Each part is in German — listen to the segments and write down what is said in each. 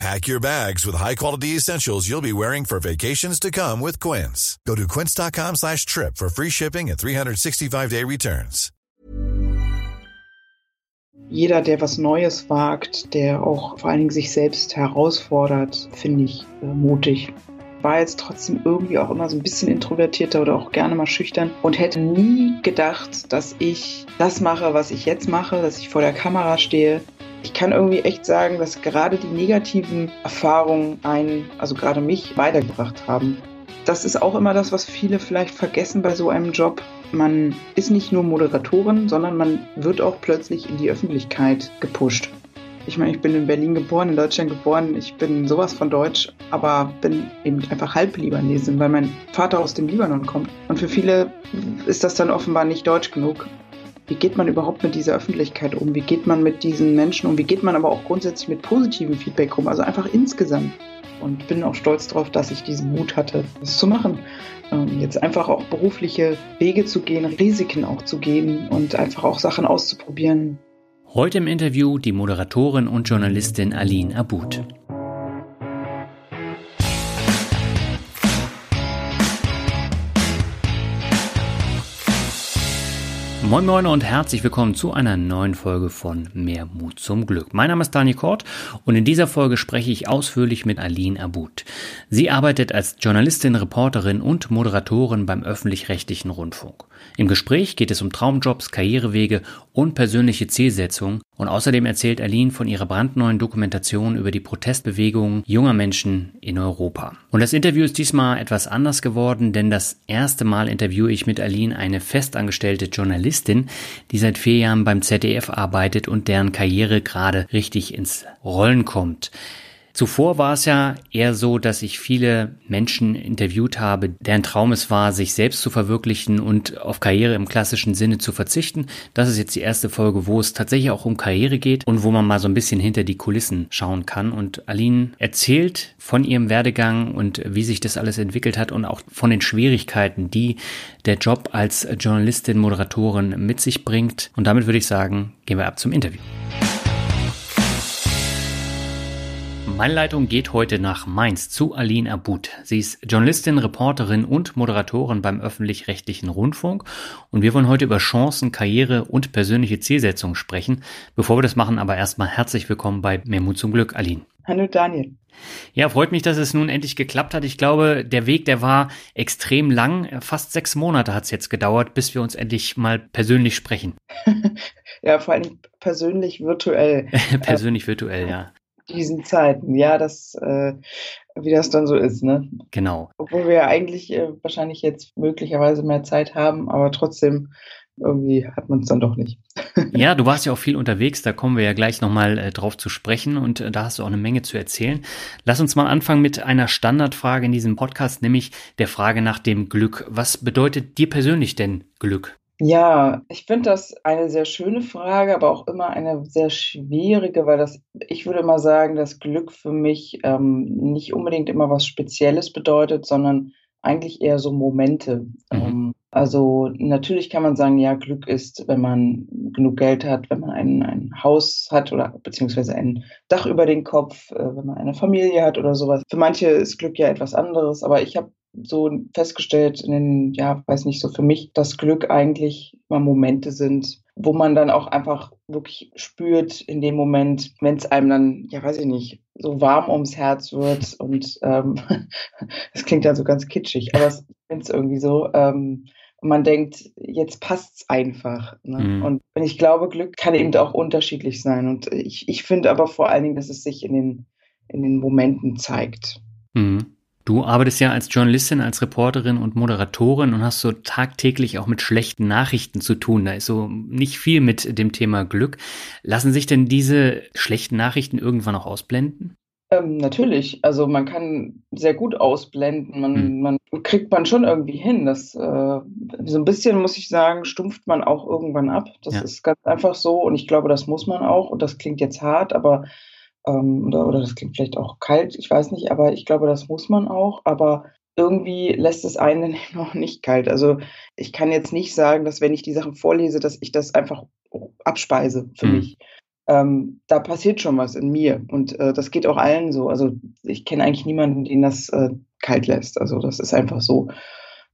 Pack your bags with high-quality essentials you'll be wearing for vacations to come with Quince. Go to quince.com slash trip for free shipping and 365-day returns. Jeder, der was Neues wagt, der auch vor allen Dingen sich selbst herausfordert, finde ich äh, mutig. War jetzt trotzdem irgendwie auch immer so ein bisschen introvertierter oder auch gerne mal schüchtern und hätte nie gedacht, dass ich das mache, was ich jetzt mache, dass ich vor der Kamera stehe, ich kann irgendwie echt sagen, dass gerade die negativen Erfahrungen einen, also gerade mich, weitergebracht haben. Das ist auch immer das, was viele vielleicht vergessen bei so einem Job. Man ist nicht nur Moderatorin, sondern man wird auch plötzlich in die Öffentlichkeit gepusht. Ich meine, ich bin in Berlin geboren, in Deutschland geboren. Ich bin sowas von Deutsch, aber bin eben einfach halb Libanesin, weil mein Vater aus dem Libanon kommt. Und für viele ist das dann offenbar nicht deutsch genug. Wie geht man überhaupt mit dieser Öffentlichkeit um? Wie geht man mit diesen Menschen um? Wie geht man aber auch grundsätzlich mit positivem Feedback um? Also einfach insgesamt. Und bin auch stolz darauf, dass ich diesen Mut hatte, das zu machen. Ähm, jetzt einfach auch berufliche Wege zu gehen, Risiken auch zu gehen und einfach auch Sachen auszuprobieren. Heute im Interview die Moderatorin und Journalistin Aline Abud. Moin Moin und herzlich willkommen zu einer neuen Folge von Mehr Mut zum Glück. Mein Name ist Daniel Kort und in dieser Folge spreche ich ausführlich mit Aline Abud. Sie arbeitet als Journalistin, Reporterin und Moderatorin beim öffentlich-rechtlichen Rundfunk. Im Gespräch geht es um Traumjobs, Karrierewege und persönliche Zielsetzungen und außerdem erzählt Aline von ihrer brandneuen Dokumentation über die Protestbewegungen junger Menschen in Europa. Und das Interview ist diesmal etwas anders geworden, denn das erste Mal interviewe ich mit Aline eine festangestellte Journalistin, die seit vier Jahren beim ZDF arbeitet und deren Karriere gerade richtig ins Rollen kommt. Zuvor war es ja eher so, dass ich viele Menschen interviewt habe, deren Traum es war, sich selbst zu verwirklichen und auf Karriere im klassischen Sinne zu verzichten. Das ist jetzt die erste Folge, wo es tatsächlich auch um Karriere geht und wo man mal so ein bisschen hinter die Kulissen schauen kann. Und Aline erzählt von ihrem Werdegang und wie sich das alles entwickelt hat und auch von den Schwierigkeiten, die der Job als Journalistin, Moderatorin mit sich bringt. Und damit würde ich sagen, gehen wir ab zum Interview. Meine Leitung geht heute nach Mainz zu Aline Abud. Sie ist Journalistin, Reporterin und Moderatorin beim öffentlich-rechtlichen Rundfunk. Und wir wollen heute über Chancen, Karriere und persönliche Zielsetzungen sprechen. Bevor wir das machen, aber erstmal herzlich willkommen bei Mehr Mut zum Glück, Aline. Hallo Daniel. Ja, freut mich, dass es nun endlich geklappt hat. Ich glaube, der Weg, der war extrem lang. Fast sechs Monate hat es jetzt gedauert, bis wir uns endlich mal persönlich sprechen. ja, vor allem persönlich virtuell. persönlich virtuell, ja diesen Zeiten, ja, das, äh, wie das dann so ist, ne? Genau. Obwohl wir ja eigentlich äh, wahrscheinlich jetzt möglicherweise mehr Zeit haben, aber trotzdem irgendwie hat man es dann doch nicht. ja, du warst ja auch viel unterwegs, da kommen wir ja gleich nochmal äh, drauf zu sprechen und äh, da hast du auch eine Menge zu erzählen. Lass uns mal anfangen mit einer Standardfrage in diesem Podcast, nämlich der Frage nach dem Glück. Was bedeutet dir persönlich denn Glück? Ja, ich finde das eine sehr schöne Frage, aber auch immer eine sehr schwierige, weil das, ich würde mal sagen, dass Glück für mich ähm, nicht unbedingt immer was Spezielles bedeutet, sondern eigentlich eher so Momente. Mhm. Ähm, also natürlich kann man sagen, ja, Glück ist, wenn man genug Geld hat, wenn man ein, ein Haus hat oder beziehungsweise ein Dach über den Kopf, äh, wenn man eine Familie hat oder sowas. Für manche ist Glück ja etwas anderes, aber ich habe so festgestellt in den, ja, weiß nicht, so für mich, dass Glück eigentlich mal Momente sind, wo man dann auch einfach wirklich spürt in dem Moment, wenn es einem dann, ja, weiß ich nicht, so warm ums Herz wird und ähm, das klingt ja so ganz kitschig, aber es ist irgendwie so. Ähm, man denkt, jetzt passt's einfach. Ne? Mhm. Und ich glaube, Glück kann eben auch unterschiedlich sein. Und ich, ich finde aber vor allen Dingen, dass es sich in den, in den Momenten zeigt. Mhm. Du arbeitest ja als Journalistin, als Reporterin und Moderatorin und hast so tagtäglich auch mit schlechten Nachrichten zu tun. Da ist so nicht viel mit dem Thema Glück. Lassen sich denn diese schlechten Nachrichten irgendwann auch ausblenden? Ähm, natürlich. Also man kann sehr gut ausblenden. Man, mhm. man kriegt man schon irgendwie hin. Das, äh, so ein bisschen, muss ich sagen, stumpft man auch irgendwann ab. Das ja. ist ganz einfach so und ich glaube, das muss man auch. Und das klingt jetzt hart, aber ähm, oder, oder das klingt vielleicht auch kalt, ich weiß nicht, aber ich glaube, das muss man auch. Aber irgendwie lässt es einen noch nicht kalt. Also ich kann jetzt nicht sagen, dass wenn ich die Sachen vorlese, dass ich das einfach abspeise für mhm. mich. Ähm, da passiert schon was in mir und äh, das geht auch allen so. Also ich kenne eigentlich niemanden, den das äh, kalt lässt. Also das ist einfach so.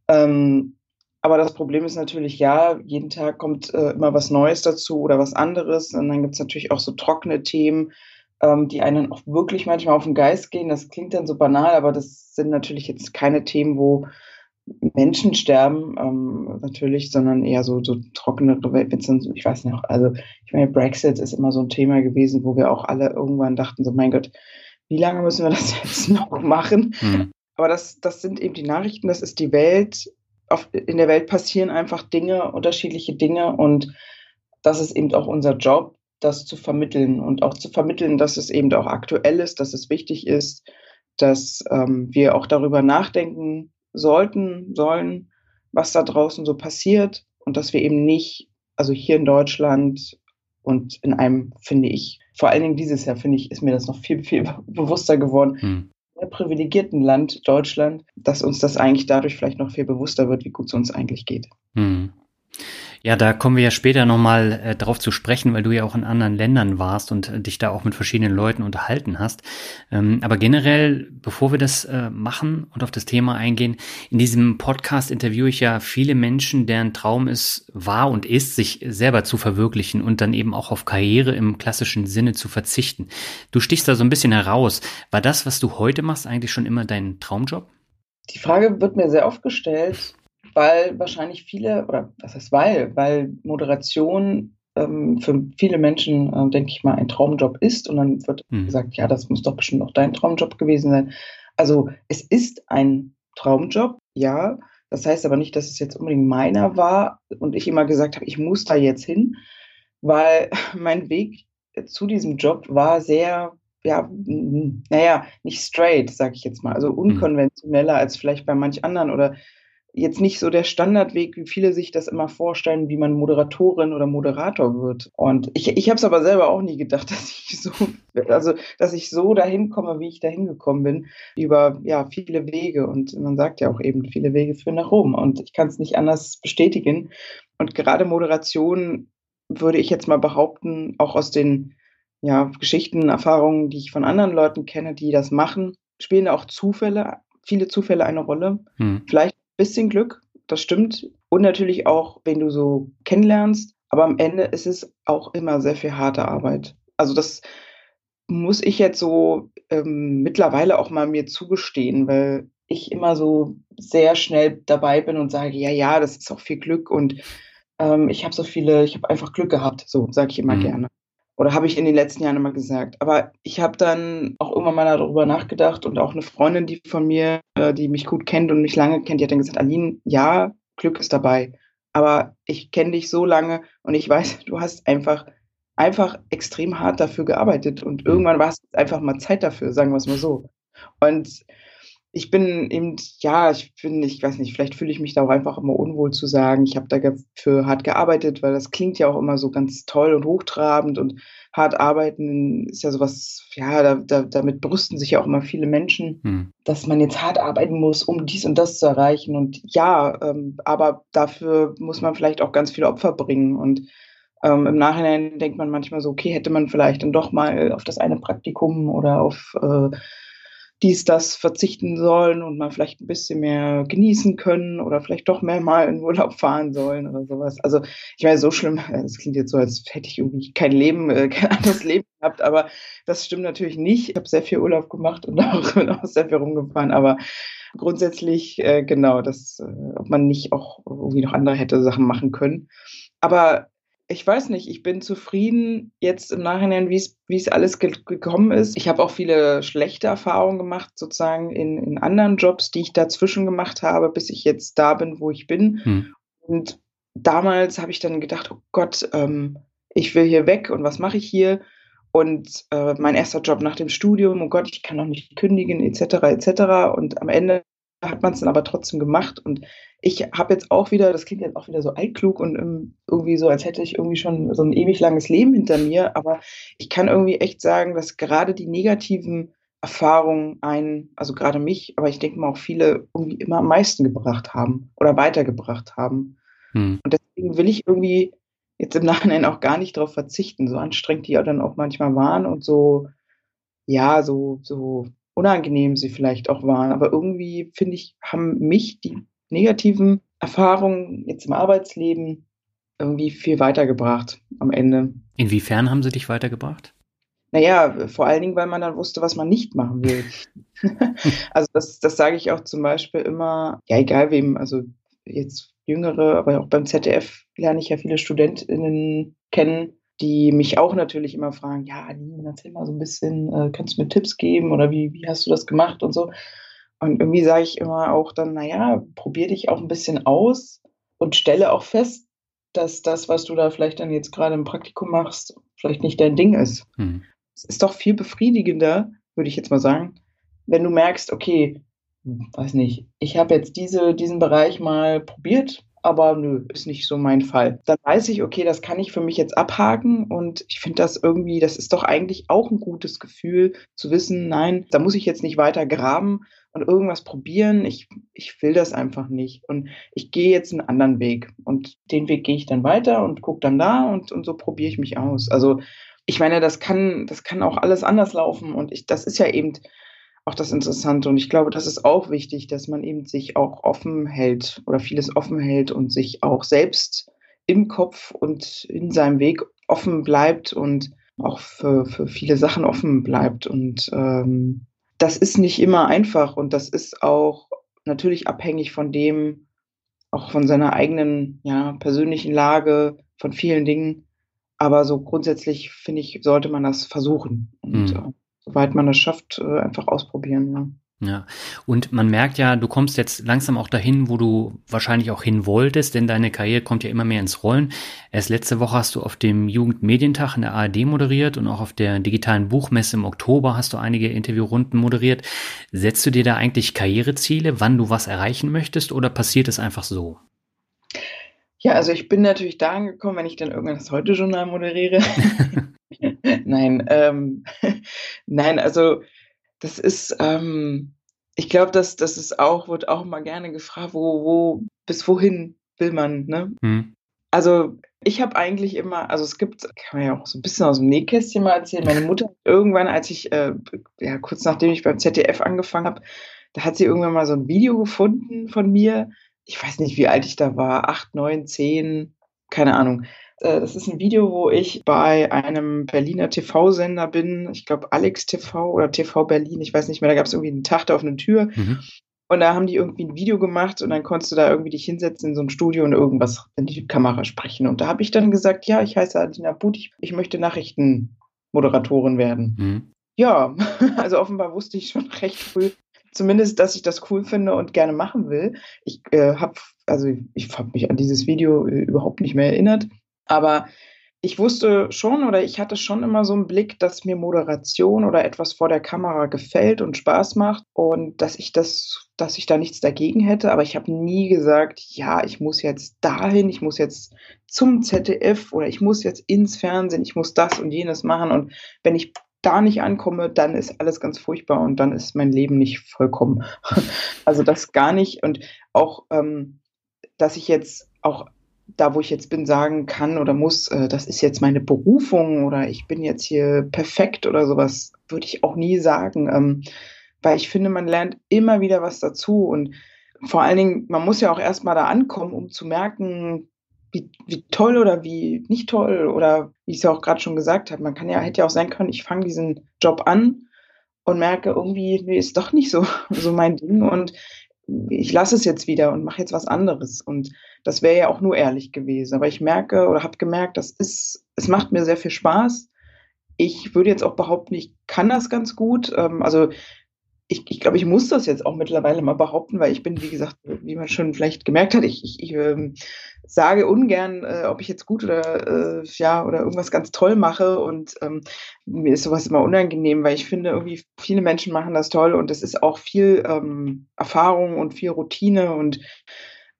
Ähm, aber das Problem ist natürlich, ja, jeden Tag kommt äh, immer was Neues dazu oder was anderes. Und dann gibt es natürlich auch so trockene Themen, ähm, die einen auch wirklich manchmal auf den Geist gehen. Das klingt dann so banal, aber das sind natürlich jetzt keine Themen, wo Menschen sterben, ähm, natürlich, sondern eher so, so trockene, ich weiß nicht, also ich meine, Brexit ist immer so ein Thema gewesen, wo wir auch alle irgendwann dachten, so mein Gott, wie lange müssen wir das jetzt noch machen? Mhm. Aber das, das sind eben die Nachrichten, das ist die Welt. Auf, in der Welt passieren einfach Dinge, unterschiedliche Dinge und das ist eben auch unser Job, das zu vermitteln und auch zu vermitteln, dass es eben auch aktuell ist, dass es wichtig ist, dass ähm, wir auch darüber nachdenken sollten, sollen, was da draußen so passiert und dass wir eben nicht, also hier in Deutschland und in einem, finde ich, vor allen Dingen dieses Jahr, finde ich, ist mir das noch viel, viel bewusster geworden, hm. privilegierten Land Deutschland, dass uns das eigentlich dadurch vielleicht noch viel bewusster wird, wie gut es uns eigentlich geht. Hm. Ja, da kommen wir ja später nochmal äh, drauf zu sprechen, weil du ja auch in anderen Ländern warst und äh, dich da auch mit verschiedenen Leuten unterhalten hast. Ähm, aber generell, bevor wir das äh, machen und auf das Thema eingehen, in diesem Podcast interviewe ich ja viele Menschen, deren Traum es war und ist, sich selber zu verwirklichen und dann eben auch auf Karriere im klassischen Sinne zu verzichten. Du stichst da so ein bisschen heraus. War das, was du heute machst, eigentlich schon immer dein Traumjob? Die Frage wird mir sehr oft gestellt weil wahrscheinlich viele, oder was heißt weil, weil Moderation ähm, für viele Menschen, äh, denke ich mal, ein Traumjob ist. Und dann wird mhm. gesagt, ja, das muss doch bestimmt auch dein Traumjob gewesen sein. Also es ist ein Traumjob, ja. Das heißt aber nicht, dass es jetzt unbedingt meiner war und ich immer gesagt habe, ich muss da jetzt hin, weil mein Weg zu diesem Job war sehr, ja, naja, nicht straight, sag ich jetzt mal, also mhm. unkonventioneller als vielleicht bei manch anderen oder jetzt nicht so der Standardweg, wie viele sich das immer vorstellen, wie man Moderatorin oder Moderator wird. Und ich, ich habe es aber selber auch nie gedacht, dass ich so, also dass ich so dahin komme, wie ich dahin gekommen bin, über ja viele Wege. Und man sagt ja auch eben, viele Wege führen nach Rom. Und ich kann es nicht anders bestätigen. Und gerade Moderation würde ich jetzt mal behaupten, auch aus den ja, Geschichten, Erfahrungen, die ich von anderen Leuten kenne, die das machen, spielen auch Zufälle, viele Zufälle eine Rolle. Hm. Vielleicht bisschen Glück, das stimmt. Und natürlich auch, wenn du so kennenlernst. Aber am Ende ist es auch immer sehr viel harte Arbeit. Also das muss ich jetzt so ähm, mittlerweile auch mal mir zugestehen, weil ich immer so sehr schnell dabei bin und sage, ja, ja, das ist auch viel Glück und ähm, ich habe so viele, ich habe einfach Glück gehabt, so sage ich immer mhm. gerne. Oder habe ich in den letzten Jahren immer gesagt. Aber ich habe dann auch irgendwann mal darüber nachgedacht und auch eine Freundin, die von mir, äh, die mich gut kennt und mich lange kennt, die hat dann gesagt, Aline, ja, Glück ist dabei. Aber ich kenne dich so lange und ich weiß, du hast einfach, einfach extrem hart dafür gearbeitet und mhm. irgendwann war es einfach mal Zeit dafür, sagen wir es mal so. Und ich bin eben, ja, ich bin, ich weiß nicht, vielleicht fühle ich mich da auch einfach immer unwohl zu sagen, ich habe dafür hart gearbeitet, weil das klingt ja auch immer so ganz toll und hochtrabend und hart arbeiten ist ja sowas, ja, da, da, damit brüsten sich ja auch immer viele Menschen, hm. dass man jetzt hart arbeiten muss, um dies und das zu erreichen. Und ja, ähm, aber dafür muss man vielleicht auch ganz viele Opfer bringen und ähm, Im Nachhinein denkt man manchmal so, okay, hätte man vielleicht dann doch mal auf das eine Praktikum oder auf äh, dies, das verzichten sollen und mal vielleicht ein bisschen mehr genießen können oder vielleicht doch mehr mal in Urlaub fahren sollen oder sowas. Also ich meine, so schlimm, es klingt jetzt so, als hätte ich irgendwie kein Leben, äh, kein anderes Leben gehabt, aber das stimmt natürlich nicht. Ich habe sehr viel Urlaub gemacht und auch, bin auch sehr viel rumgefahren, aber grundsätzlich äh, genau, dass, äh, ob man nicht auch irgendwie noch andere hätte Sachen machen können. Aber ich weiß nicht, ich bin zufrieden jetzt im Nachhinein, wie es alles ge gekommen ist. Ich habe auch viele schlechte Erfahrungen gemacht, sozusagen in, in anderen Jobs, die ich dazwischen gemacht habe, bis ich jetzt da bin, wo ich bin. Hm. Und damals habe ich dann gedacht, oh Gott, ähm, ich will hier weg und was mache ich hier? Und äh, mein erster Job nach dem Studium, oh Gott, ich kann noch nicht kündigen, etc., etc. Und am Ende hat man es dann aber trotzdem gemacht. Und ich habe jetzt auch wieder, das klingt jetzt auch wieder so altklug und ähm, irgendwie so, als hätte ich irgendwie schon so ein ewig langes Leben hinter mir. Aber ich kann irgendwie echt sagen, dass gerade die negativen Erfahrungen einen, also gerade mich, aber ich denke mal auch viele irgendwie immer am meisten gebracht haben oder weitergebracht haben. Hm. Und deswegen will ich irgendwie jetzt im Nachhinein auch gar nicht darauf verzichten, so anstrengend die ja dann auch manchmal waren und so, ja, so, so unangenehm sie vielleicht auch waren. Aber irgendwie, finde ich, haben mich die negativen Erfahrungen jetzt im Arbeitsleben irgendwie viel weitergebracht am Ende. Inwiefern haben sie dich weitergebracht? Naja, vor allen Dingen, weil man dann wusste, was man nicht machen will. also das, das sage ich auch zum Beispiel immer, ja, egal wem, also jetzt Jüngere, aber auch beim ZDF lerne ich ja viele StudentInnen kennen, die mich auch natürlich immer fragen, ja, Aline, erzähl mal so ein bisschen, äh, kannst du mir Tipps geben oder wie, wie hast du das gemacht und so. Und irgendwie sage ich immer auch dann, naja, probier dich auch ein bisschen aus und stelle auch fest, dass das, was du da vielleicht dann jetzt gerade im Praktikum machst, vielleicht nicht dein Ding ist. Hm. Es ist doch viel befriedigender, würde ich jetzt mal sagen, wenn du merkst, okay, weiß nicht, ich habe jetzt diese, diesen Bereich mal probiert aber nö, ist nicht so mein Fall. Dann weiß ich, okay, das kann ich für mich jetzt abhaken und ich finde das irgendwie, das ist doch eigentlich auch ein gutes Gefühl zu wissen, nein, da muss ich jetzt nicht weiter graben und irgendwas probieren. Ich, ich will das einfach nicht und ich gehe jetzt einen anderen Weg und den Weg gehe ich dann weiter und gucke dann da und, und so probiere ich mich aus. Also ich meine, das kann, das kann auch alles anders laufen und ich, das ist ja eben auch das Interessante. Und ich glaube, das ist auch wichtig, dass man eben sich auch offen hält oder vieles offen hält und sich auch selbst im Kopf und in seinem Weg offen bleibt und auch für, für viele Sachen offen bleibt. Und ähm, das ist nicht immer einfach und das ist auch natürlich abhängig von dem, auch von seiner eigenen ja, persönlichen Lage, von vielen Dingen. Aber so grundsätzlich finde ich, sollte man das versuchen. Und mhm soweit man es schafft, äh, einfach ausprobieren. Ja. Ja, und man merkt ja, du kommst jetzt langsam auch dahin, wo du wahrscheinlich auch hin wolltest, denn deine Karriere kommt ja immer mehr ins Rollen. Erst letzte Woche hast du auf dem Jugendmedientag in der ARD moderiert und auch auf der digitalen Buchmesse im Oktober hast du einige Interviewrunden moderiert. Setzt du dir da eigentlich Karriereziele, wann du was erreichen möchtest oder passiert es einfach so? Ja, also ich bin natürlich da angekommen, wenn ich dann irgendwann das Heute-Journal moderiere. nein, ähm, nein, also das ist, ähm, ich glaube, dass das ist auch, wird auch mal gerne gefragt, wo, wo, bis wohin will man, ne? Hm. Also ich habe eigentlich immer, also es gibt, kann man ja auch so ein bisschen aus dem Nähkästchen mal erzählen, meine Mutter irgendwann, als ich, äh, ja, kurz nachdem ich beim ZDF angefangen habe, da hat sie irgendwann mal so ein Video gefunden von mir. Ich weiß nicht, wie alt ich da war, acht, neun, zehn, keine Ahnung. Äh, das ist ein Video, wo ich bei einem Berliner TV-Sender bin. Ich glaube, Alex TV oder TV Berlin. Ich weiß nicht mehr. Da gab es irgendwie einen Tag da auf einer Tür. Mhm. Und da haben die irgendwie ein Video gemacht und dann konntest du da irgendwie dich hinsetzen in so ein Studio und irgendwas in die Kamera sprechen. Und da habe ich dann gesagt, ja, ich heiße Adina But, ich, ich möchte Nachrichtenmoderatorin werden. Mhm. Ja, also offenbar wusste ich schon recht früh, zumindest, dass ich das cool finde und gerne machen will. Ich äh, habe, also ich habe mich an dieses Video äh, überhaupt nicht mehr erinnert. Aber ich wusste schon oder ich hatte schon immer so einen Blick, dass mir Moderation oder etwas vor der Kamera gefällt und Spaß macht und dass ich das, dass ich da nichts dagegen hätte. Aber ich habe nie gesagt, ja, ich muss jetzt dahin, ich muss jetzt zum ZDF oder ich muss jetzt ins Fernsehen, ich muss das und jenes machen. Und wenn ich da nicht ankomme, dann ist alles ganz furchtbar und dann ist mein Leben nicht vollkommen. also das gar nicht. Und auch, ähm, dass ich jetzt auch da, wo ich jetzt bin, sagen kann oder muss, äh, das ist jetzt meine Berufung oder ich bin jetzt hier perfekt oder sowas, würde ich auch nie sagen. Ähm, weil ich finde, man lernt immer wieder was dazu und vor allen Dingen, man muss ja auch erstmal da ankommen, um zu merken, wie, wie toll oder wie nicht toll oder wie ich es ja auch gerade schon gesagt habe, man kann ja, hätte ja auch sein können, ich fange diesen Job an und merke irgendwie, nee, ist doch nicht so, so mein Ding und ich lasse es jetzt wieder und mache jetzt was anderes. Und das wäre ja auch nur ehrlich gewesen. Aber ich merke oder habe gemerkt, das ist, es macht mir sehr viel Spaß. Ich würde jetzt auch behaupten, ich kann das ganz gut. Ähm, also ich, ich glaube, ich muss das jetzt auch mittlerweile mal behaupten, weil ich bin, wie gesagt, wie man schon vielleicht gemerkt hat, ich, ich, ich ähm, sage ungern, äh, ob ich jetzt gut oder äh, ja oder irgendwas ganz toll mache und ähm, mir ist sowas immer unangenehm, weil ich finde, irgendwie viele Menschen machen das toll und es ist auch viel ähm, Erfahrung und viel Routine und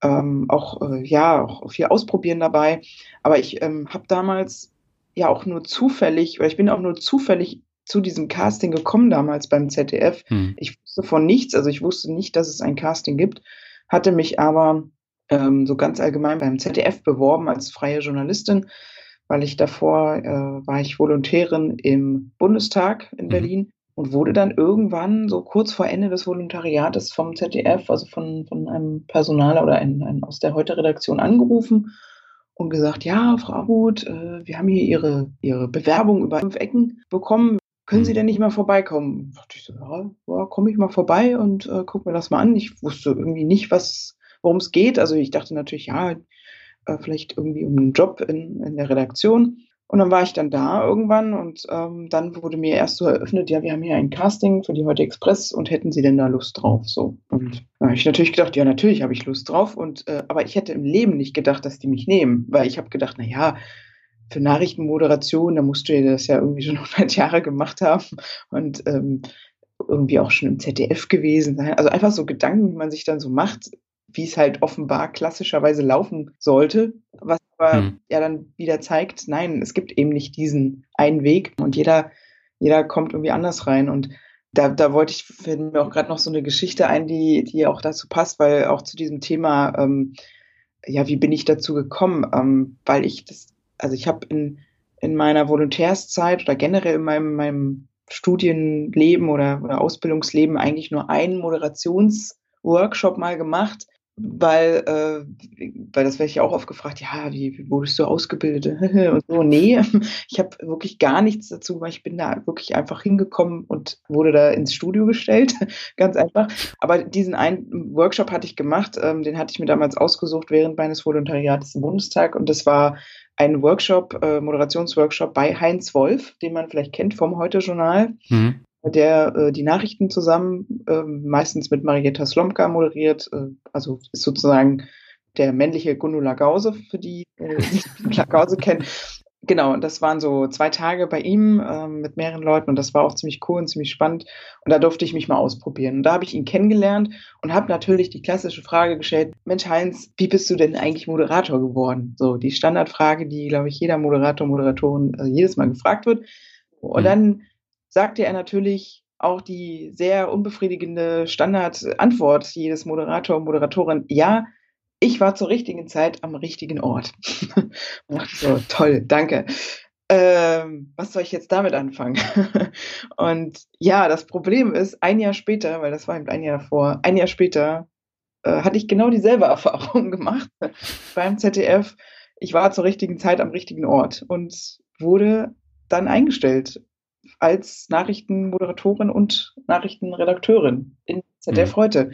ähm, auch äh, ja auch viel Ausprobieren dabei. Aber ich ähm, habe damals ja auch nur zufällig, weil ich bin auch nur zufällig zu diesem Casting gekommen damals beim ZDF. Hm. Ich wusste von nichts, also ich wusste nicht, dass es ein Casting gibt, hatte mich aber ähm, so ganz allgemein beim ZDF beworben als freie Journalistin, weil ich davor äh, war ich Volontärin im Bundestag in mhm. Berlin und wurde dann irgendwann so kurz vor Ende des Volontariates vom ZDF, also von, von einem Personaler oder ein, ein, aus der Heute-Redaktion angerufen und gesagt, ja, Frau Abut, äh, wir haben hier Ihre, Ihre Bewerbung über fünf Ecken bekommen können Sie mhm. denn nicht mal vorbeikommen? Da dachte ich so, ja, ja komme ich mal vorbei und äh, guck mir das mal an. Ich wusste irgendwie nicht, was, worum es geht. Also ich dachte natürlich, ja, äh, vielleicht irgendwie um einen Job in, in der Redaktion. Und dann war ich dann da irgendwann und ähm, dann wurde mir erst so eröffnet, ja, wir haben hier ein Casting für die Heute Express und hätten Sie denn da Lust drauf? So. Und da habe ich natürlich gedacht, ja, natürlich habe ich Lust drauf. Und äh, aber ich hätte im Leben nicht gedacht, dass die mich nehmen, weil ich habe gedacht, na ja, für Nachrichtenmoderation, da musst du ja das ja irgendwie schon 100 Jahre gemacht haben und ähm, irgendwie auch schon im ZDF gewesen sein. Also einfach so Gedanken, wie man sich dann so macht, wie es halt offenbar klassischerweise laufen sollte, was aber hm. ja dann wieder zeigt, nein, es gibt eben nicht diesen einen Weg und jeder, jeder kommt irgendwie anders rein und da, da wollte ich, fällt mir auch gerade noch so eine Geschichte ein, die, die auch dazu passt, weil auch zu diesem Thema, ähm, ja, wie bin ich dazu gekommen? Ähm, weil ich das also ich habe in, in meiner Volontärszeit oder generell in meinem, meinem Studienleben oder, oder Ausbildungsleben eigentlich nur einen Moderationsworkshop mal gemacht, weil, äh, weil das werde ich auch oft gefragt, ja, wie, wie wurdest du ausgebildet und so. Nee, ich habe wirklich gar nichts dazu gemacht. Ich bin da wirklich einfach hingekommen und wurde da ins Studio gestellt, ganz einfach. Aber diesen einen Workshop hatte ich gemacht, ähm, den hatte ich mir damals ausgesucht während meines Volontariats im Bundestag und das war ein Workshop, äh, Moderationsworkshop bei Heinz Wolf, den man vielleicht kennt vom Heute-Journal. Mhm der äh, die Nachrichten zusammen äh, meistens mit Marietta Slomka moderiert, äh, also ist sozusagen der männliche Gundula Gause, für die, äh, die Gundula Gause kennen. Genau, und das waren so zwei Tage bei ihm äh, mit mehreren Leuten und das war auch ziemlich cool und ziemlich spannend. Und da durfte ich mich mal ausprobieren. Und da habe ich ihn kennengelernt und habe natürlich die klassische Frage gestellt: Mensch, Heinz, wie bist du denn eigentlich Moderator geworden? So die Standardfrage, die, glaube ich, jeder Moderator, Moderatorin äh, jedes Mal gefragt wird. Und mhm. dann sagte er natürlich auch die sehr unbefriedigende Standardantwort jedes Moderator und Moderatorin: Ja, ich war zur richtigen Zeit am richtigen Ort. so, toll, danke. Ähm, was soll ich jetzt damit anfangen? und ja, das Problem ist, ein Jahr später, weil das war eben ein Jahr davor, ein Jahr später äh, hatte ich genau dieselbe Erfahrung gemacht beim ZDF. Ich war zur richtigen Zeit am richtigen Ort und wurde dann eingestellt als Nachrichtenmoderatorin und Nachrichtenredakteurin in ZDF mhm. heute.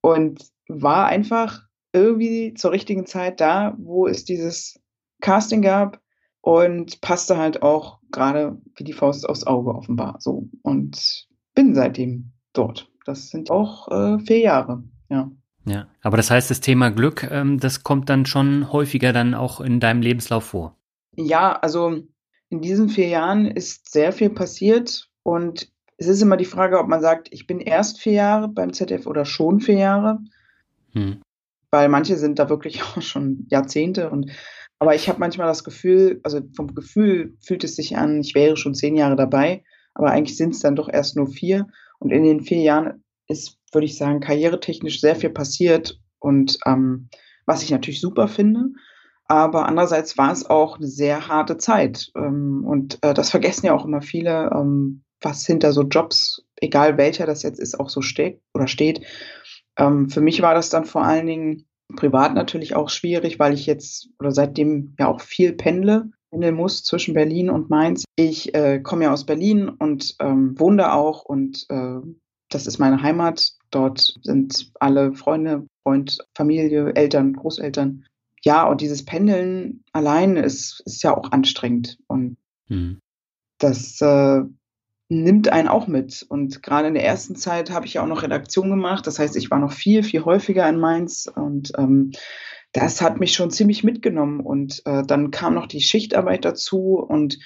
Und war einfach irgendwie zur richtigen Zeit da, wo es dieses Casting gab und passte halt auch gerade wie die Faust aufs Auge offenbar so und bin seitdem dort. Das sind auch äh, vier Jahre, ja. Ja, aber das heißt, das Thema Glück, ähm, das kommt dann schon häufiger dann auch in deinem Lebenslauf vor. Ja, also in diesen vier Jahren ist sehr viel passiert und es ist immer die Frage, ob man sagt, ich bin erst vier Jahre beim ZDF oder schon vier Jahre. Hm weil manche sind da wirklich auch schon Jahrzehnte und aber ich habe manchmal das Gefühl, also vom Gefühl fühlt es sich an, ich wäre schon zehn Jahre dabei, aber eigentlich sind es dann doch erst nur vier. Und in den vier Jahren ist, würde ich sagen, karrieretechnisch sehr viel passiert und ähm, was ich natürlich super finde. Aber andererseits war es auch eine sehr harte Zeit. Ähm, und äh, das vergessen ja auch immer viele, ähm, was hinter so Jobs, egal welcher das jetzt ist, auch so steht oder steht. Ähm, für mich war das dann vor allen Dingen privat natürlich auch schwierig, weil ich jetzt oder seitdem ja auch viel pendle, pendeln muss zwischen Berlin und Mainz. Ich äh, komme ja aus Berlin und ähm, wohne da auch und äh, das ist meine Heimat. Dort sind alle Freunde, Freund, Familie, Eltern, Großeltern. Ja, und dieses Pendeln allein ist, ist ja auch anstrengend. Und mhm. das äh, nimmt einen auch mit. Und gerade in der ersten Zeit habe ich ja auch noch Redaktion gemacht. Das heißt, ich war noch viel, viel häufiger in Mainz und ähm, das hat mich schon ziemlich mitgenommen. Und äh, dann kam noch die Schichtarbeit dazu und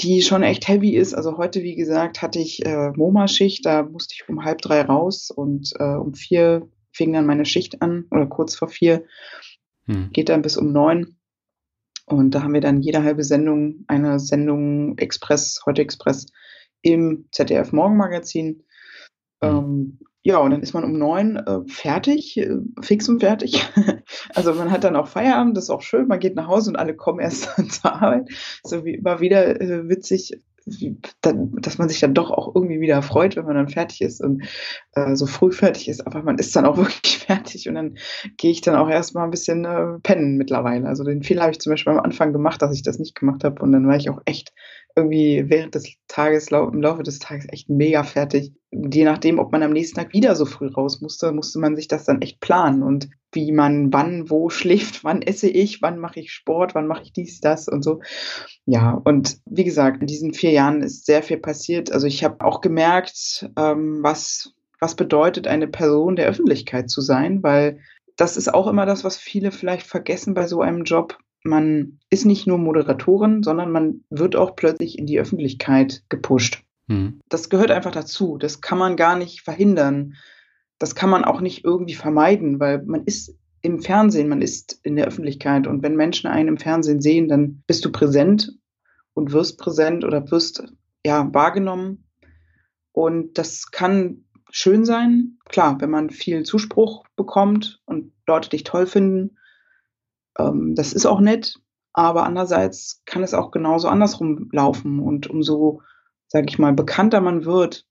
die schon echt heavy ist. Also heute, wie gesagt, hatte ich äh, MoMA-Schicht, da musste ich um halb drei raus und äh, um vier fing dann meine Schicht an oder kurz vor vier. Hm. Geht dann bis um neun. Und da haben wir dann jede halbe Sendung, eine Sendung Express, heute Express im ZDF Morgenmagazin. Hm. Ähm, ja, und dann ist man um neun äh, fertig, äh, fix und fertig. also man hat dann auch Feierabend, das ist auch schön, man geht nach Hause und alle kommen erst zur Arbeit. So wie immer wieder äh, witzig, wie, dann, dass man sich dann doch auch irgendwie wieder freut, wenn man dann fertig ist und äh, so früh fertig ist. Aber man ist dann auch wirklich fertig und dann gehe ich dann auch erstmal ein bisschen äh, pennen mittlerweile. Also den Fehler habe ich zum Beispiel am Anfang gemacht, dass ich das nicht gemacht habe und dann war ich auch echt irgendwie während des Tages, im Laufe des Tages echt mega fertig. Je nachdem, ob man am nächsten Tag wieder so früh raus musste, musste man sich das dann echt planen und wie man wann, wo schläft, wann esse ich, wann mache ich Sport, wann mache ich dies, das und so. Ja, und wie gesagt, in diesen vier Jahren ist sehr viel passiert. Also ich habe auch gemerkt, ähm, was, was bedeutet, eine Person der Öffentlichkeit zu sein, weil das ist auch immer das, was viele vielleicht vergessen bei so einem Job man ist nicht nur Moderatorin, sondern man wird auch plötzlich in die Öffentlichkeit gepusht. Mhm. Das gehört einfach dazu. Das kann man gar nicht verhindern. Das kann man auch nicht irgendwie vermeiden, weil man ist im Fernsehen, man ist in der Öffentlichkeit und wenn Menschen einen im Fernsehen sehen, dann bist du präsent und wirst präsent oder wirst ja wahrgenommen. Und das kann schön sein, klar, wenn man viel Zuspruch bekommt und Leute dich toll finden ähm, das ist auch nett, aber andererseits kann es auch genauso andersrum laufen und umso, sage ich mal, bekannter man wird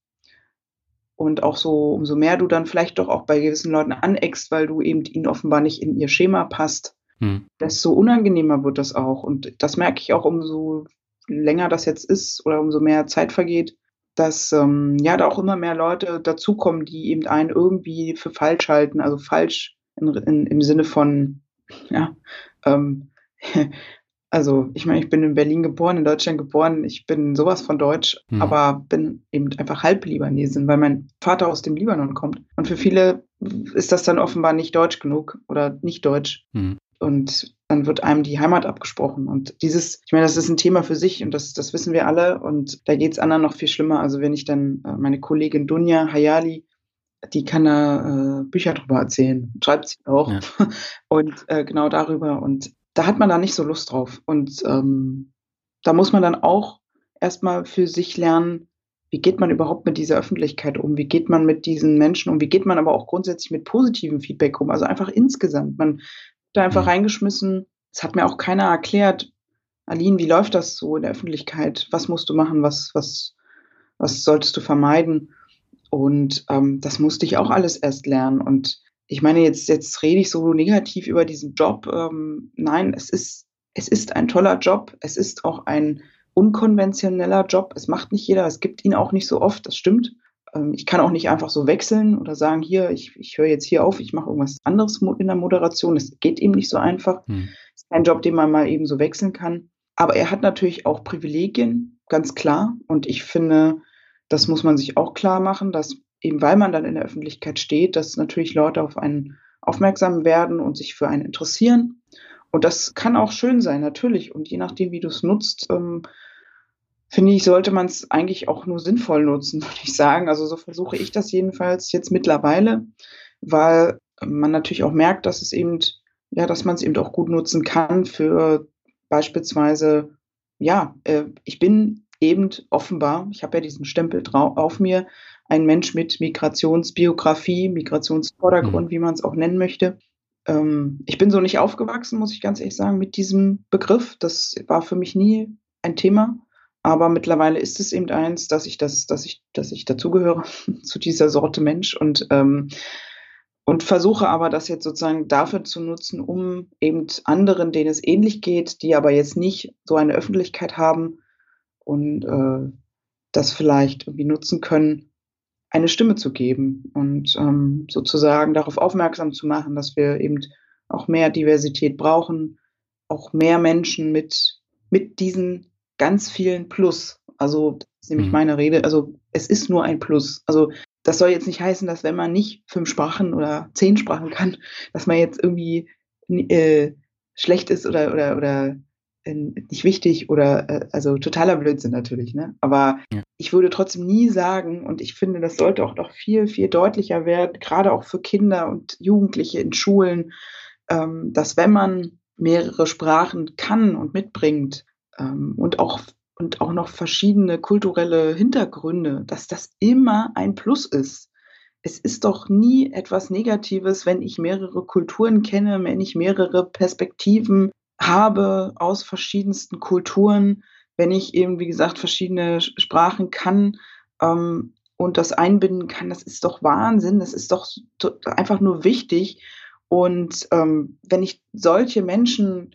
und auch so, umso mehr du dann vielleicht doch auch bei gewissen Leuten aneckst, weil du eben ihnen offenbar nicht in ihr Schema passt, hm. desto unangenehmer wird das auch. Und das merke ich auch, umso länger das jetzt ist oder umso mehr Zeit vergeht, dass ähm, ja da auch immer mehr Leute dazukommen, die eben einen irgendwie für falsch halten, also falsch in, in, im Sinne von ja, ähm, also ich meine, ich bin in Berlin geboren, in Deutschland geboren, ich bin sowas von Deutsch, mhm. aber bin eben einfach halb Libanesin, weil mein Vater aus dem Libanon kommt. Und für viele ist das dann offenbar nicht deutsch genug oder nicht deutsch. Mhm. Und dann wird einem die Heimat abgesprochen. Und dieses, ich meine, das ist ein Thema für sich und das, das wissen wir alle. Und da geht es anderen noch viel schlimmer. Also wenn ich dann äh, meine Kollegin Dunja Hayali die kann da äh, Bücher drüber erzählen, schreibt sie auch. Ja. Und äh, genau darüber. Und da hat man da nicht so Lust drauf. Und ähm, da muss man dann auch erstmal für sich lernen, wie geht man überhaupt mit dieser Öffentlichkeit um? Wie geht man mit diesen Menschen um? Wie geht man aber auch grundsätzlich mit positivem Feedback um? Also einfach insgesamt. Man da einfach mhm. reingeschmissen. Es hat mir auch keiner erklärt, Aline, wie läuft das so in der Öffentlichkeit? Was musst du machen? Was, was, was solltest du vermeiden? Und ähm, das musste ich auch alles erst lernen. Und ich meine, jetzt, jetzt rede ich so negativ über diesen Job. Ähm, nein, es ist, es ist ein toller Job. Es ist auch ein unkonventioneller Job. Es macht nicht jeder. Es gibt ihn auch nicht so oft. Das stimmt. Ähm, ich kann auch nicht einfach so wechseln oder sagen, hier, ich, ich höre jetzt hier auf, ich mache irgendwas anderes in der Moderation. Das geht eben nicht so einfach. Hm. Es ist kein Job, den man mal eben so wechseln kann. Aber er hat natürlich auch Privilegien, ganz klar. Und ich finde, das muss man sich auch klar machen, dass eben weil man dann in der Öffentlichkeit steht, dass natürlich Leute auf einen aufmerksam werden und sich für einen interessieren. Und das kann auch schön sein, natürlich. Und je nachdem, wie du es nutzt, ähm, finde ich, sollte man es eigentlich auch nur sinnvoll nutzen, würde ich sagen. Also so versuche ich das jedenfalls jetzt mittlerweile, weil man natürlich auch merkt, dass es eben, ja, dass man es eben auch gut nutzen kann für beispielsweise, ja, äh, ich bin eben offenbar, ich habe ja diesen Stempel drauf, auf mir, ein Mensch mit Migrationsbiografie, Migrationsvordergrund, mhm. wie man es auch nennen möchte. Ähm, ich bin so nicht aufgewachsen, muss ich ganz ehrlich sagen, mit diesem Begriff. Das war für mich nie ein Thema. Aber mittlerweile ist es eben eins, dass ich das, dass ich, dass ich dazugehöre zu dieser Sorte Mensch und ähm, und versuche aber das jetzt sozusagen dafür zu nutzen, um eben anderen, denen es ähnlich geht, die aber jetzt nicht so eine Öffentlichkeit haben, und äh, das vielleicht irgendwie nutzen können, eine Stimme zu geben und ähm, sozusagen darauf aufmerksam zu machen, dass wir eben auch mehr Diversität brauchen, auch mehr Menschen mit, mit diesen ganz vielen Plus. Also ist nämlich mhm. meine Rede. Also es ist nur ein Plus. Also das soll jetzt nicht heißen, dass wenn man nicht fünf Sprachen oder zehn Sprachen kann, dass man jetzt irgendwie äh, schlecht ist oder oder oder nicht wichtig oder äh, also totaler Blödsinn natürlich, ne? Aber ja. ich würde trotzdem nie sagen und ich finde, das sollte auch noch viel viel deutlicher werden, gerade auch für Kinder und Jugendliche in Schulen, ähm, dass wenn man mehrere Sprachen kann und mitbringt ähm, und auch und auch noch verschiedene kulturelle Hintergründe, dass das immer ein Plus ist. Es ist doch nie etwas Negatives, wenn ich mehrere Kulturen kenne, wenn ich mehrere Perspektiven habe aus verschiedensten Kulturen, wenn ich eben, wie gesagt, verschiedene Sprachen kann ähm, und das einbinden kann. Das ist doch Wahnsinn. Das ist doch einfach nur wichtig. Und ähm, wenn ich solche Menschen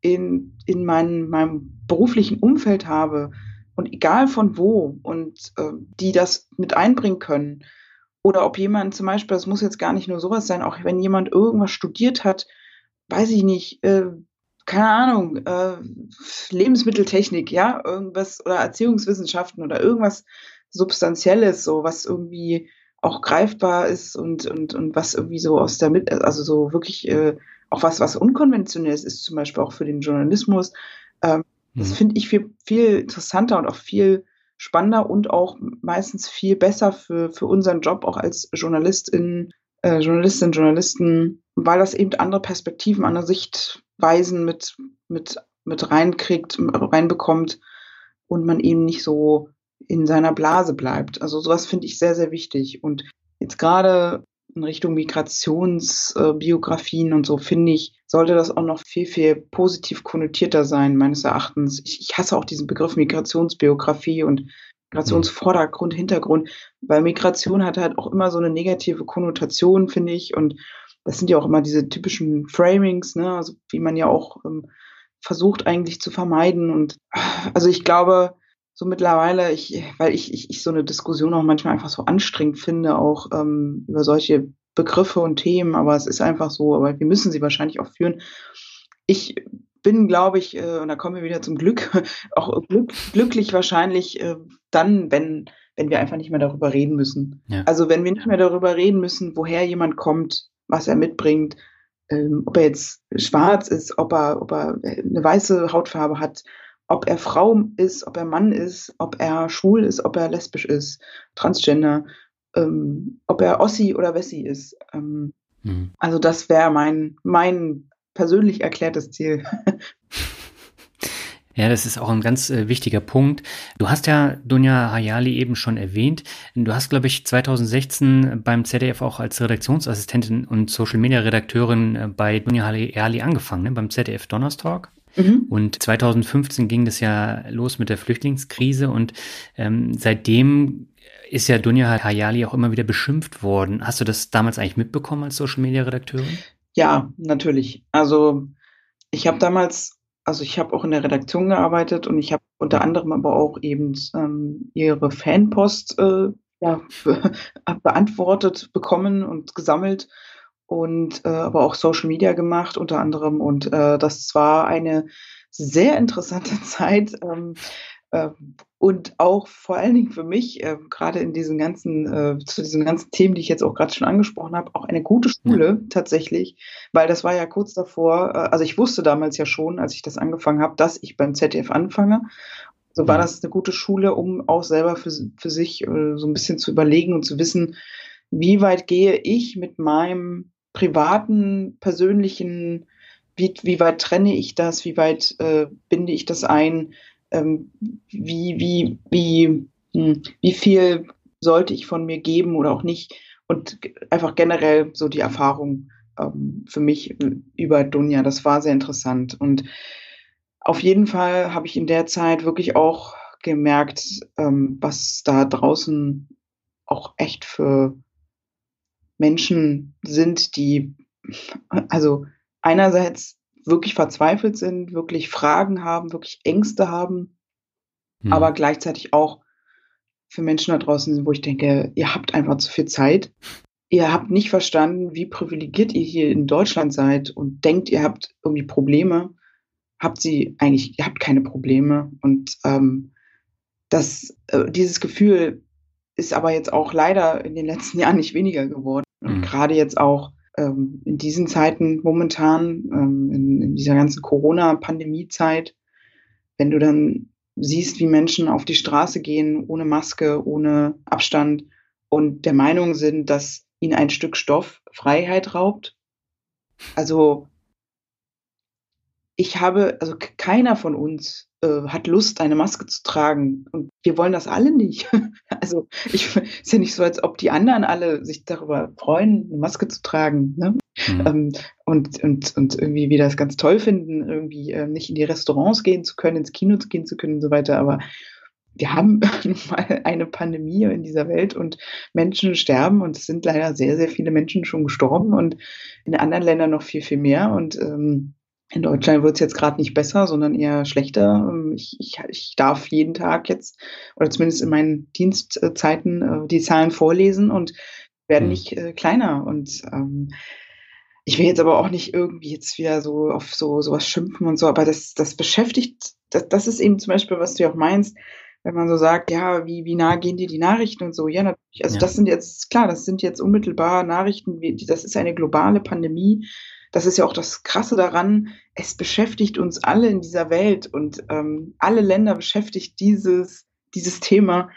in, in mein, meinem beruflichen Umfeld habe und egal von wo und äh, die das mit einbringen können. Oder ob jemand zum Beispiel, das muss jetzt gar nicht nur sowas sein, auch wenn jemand irgendwas studiert hat, weiß ich nicht, äh, keine Ahnung, äh, Lebensmitteltechnik, ja, irgendwas oder Erziehungswissenschaften oder irgendwas Substanzielles, so was irgendwie auch greifbar ist und, und, und was irgendwie so aus der Mitte, also so wirklich äh, auch was, was unkonventionell ist, ist zum Beispiel auch für den Journalismus. Ähm, mhm. Das finde ich viel, viel interessanter und auch viel spannender und auch meistens viel besser für, für unseren Job auch als Journalistin, äh, Journalistin, Journalisten, weil das eben andere Perspektiven, andere Sichtweisen mit, mit, mit reinkriegt, reinbekommt und man eben nicht so in seiner Blase bleibt. Also sowas finde ich sehr, sehr wichtig. Und jetzt gerade in Richtung Migrationsbiografien äh, und so, finde ich, sollte das auch noch viel, viel positiv konnotierter sein, meines Erachtens. Ich, ich hasse auch diesen Begriff Migrationsbiografie und Migrationsvordergrund, Hintergrund, weil Migration hat halt auch immer so eine negative Konnotation, finde ich. Und das sind ja auch immer diese typischen Framings, ne, also wie man ja auch ähm, versucht eigentlich zu vermeiden. Und also ich glaube, so mittlerweile, ich, weil ich, ich, ich so eine Diskussion auch manchmal einfach so anstrengend finde, auch ähm, über solche Begriffe und Themen, aber es ist einfach so, aber wir müssen sie wahrscheinlich auch führen. Ich bin, glaube ich, äh, und da kommen wir wieder zum Glück, auch glück, glücklich wahrscheinlich äh, dann, wenn, wenn wir einfach nicht mehr darüber reden müssen. Ja. Also wenn wir nicht mehr darüber reden müssen, woher jemand kommt, was er mitbringt, ähm, ob er jetzt schwarz ist, ob er, ob er eine weiße Hautfarbe hat, ob er Frau ist, ob er Mann ist, ob er schwul ist, ob er lesbisch ist, transgender, ähm, ob er Ossi oder Wessi ist. Ähm, mhm. Also das wäre mein, mein persönlich erklärtes Ziel. Ja, das ist auch ein ganz äh, wichtiger Punkt. Du hast ja Dunja Hayali eben schon erwähnt. Du hast, glaube ich, 2016 beim ZDF auch als Redaktionsassistentin und Social Media Redakteurin äh, bei Dunja Hayali angefangen, ne? beim ZDF Donnerstag. Mhm. Und 2015 ging das ja los mit der Flüchtlingskrise und ähm, seitdem ist ja Dunja Hayali auch immer wieder beschimpft worden. Hast du das damals eigentlich mitbekommen als Social Media Redakteurin? Ja, natürlich. Also ich habe damals, also ich habe auch in der Redaktion gearbeitet und ich habe unter anderem aber auch eben ähm, ihre Fanpost äh, ja, beantwortet bekommen und gesammelt und äh, aber auch Social Media gemacht unter anderem. Und äh, das war eine sehr interessante Zeit. Ähm, äh, und auch vor allen Dingen für mich, äh, gerade in diesen ganzen, äh, zu diesen ganzen Themen, die ich jetzt auch gerade schon angesprochen habe, auch eine gute Schule ja. tatsächlich, weil das war ja kurz davor, äh, also ich wusste damals ja schon, als ich das angefangen habe, dass ich beim ZDF anfange. So war das eine gute Schule, um auch selber für, für sich äh, so ein bisschen zu überlegen und zu wissen, wie weit gehe ich mit meinem privaten, persönlichen, wie, wie weit trenne ich das, wie weit äh, binde ich das ein, ähm, wie, wie, wie, hm, wie viel sollte ich von mir geben oder auch nicht? Und einfach generell so die Erfahrung ähm, für mich über Dunja, das war sehr interessant. Und auf jeden Fall habe ich in der Zeit wirklich auch gemerkt, ähm, was da draußen auch echt für Menschen sind, die also einerseits wirklich verzweifelt sind, wirklich Fragen haben, wirklich Ängste haben, hm. aber gleichzeitig auch für Menschen da draußen sind, wo ich denke, ihr habt einfach zu viel Zeit. Ihr habt nicht verstanden, wie privilegiert ihr hier in Deutschland seid und denkt, ihr habt irgendwie Probleme. Habt sie eigentlich, ihr habt keine Probleme. Und ähm, Das, äh, dieses Gefühl ist aber jetzt auch leider in den letzten Jahren nicht weniger geworden. Und mhm. gerade jetzt auch ähm, in diesen Zeiten momentan, ähm, in, in dieser ganzen Corona-Pandemie-Zeit, wenn du dann siehst, wie Menschen auf die Straße gehen, ohne Maske, ohne Abstand und der Meinung sind, dass ihnen ein Stück Stoff Freiheit raubt. Also ich habe, also keiner von uns äh, hat Lust, eine Maske zu tragen. Und wir wollen das alle nicht. also ich ist ja nicht so, als ob die anderen alle sich darüber freuen, eine Maske zu tragen. Ne? Mhm. Ähm, und, und, und irgendwie wieder das ganz toll finden, irgendwie äh, nicht in die Restaurants gehen zu können, ins Kino gehen zu können und so weiter. Aber wir haben nun mal eine Pandemie in dieser Welt und Menschen sterben und es sind leider sehr, sehr viele Menschen schon gestorben und in anderen Ländern noch viel, viel mehr. Und ähm, in Deutschland wird es jetzt gerade nicht besser, sondern eher schlechter. Ähm, ich, ich, ich darf jeden Tag jetzt, oder zumindest in meinen Dienstzeiten, äh, die Zahlen vorlesen und werden mhm. nicht äh, kleiner. Und ähm, ich will jetzt aber auch nicht irgendwie jetzt wieder so auf so sowas schimpfen und so, aber das, das beschäftigt, das, das ist eben zum Beispiel, was du ja auch meinst, wenn man so sagt, ja, wie, wie nah gehen dir die Nachrichten und so, ja, natürlich, also ja. das sind jetzt, klar, das sind jetzt unmittelbar Nachrichten, wie, das ist eine globale Pandemie, das ist ja auch das Krasse daran, es beschäftigt uns alle in dieser Welt und ähm, alle Länder beschäftigt dieses, dieses Thema.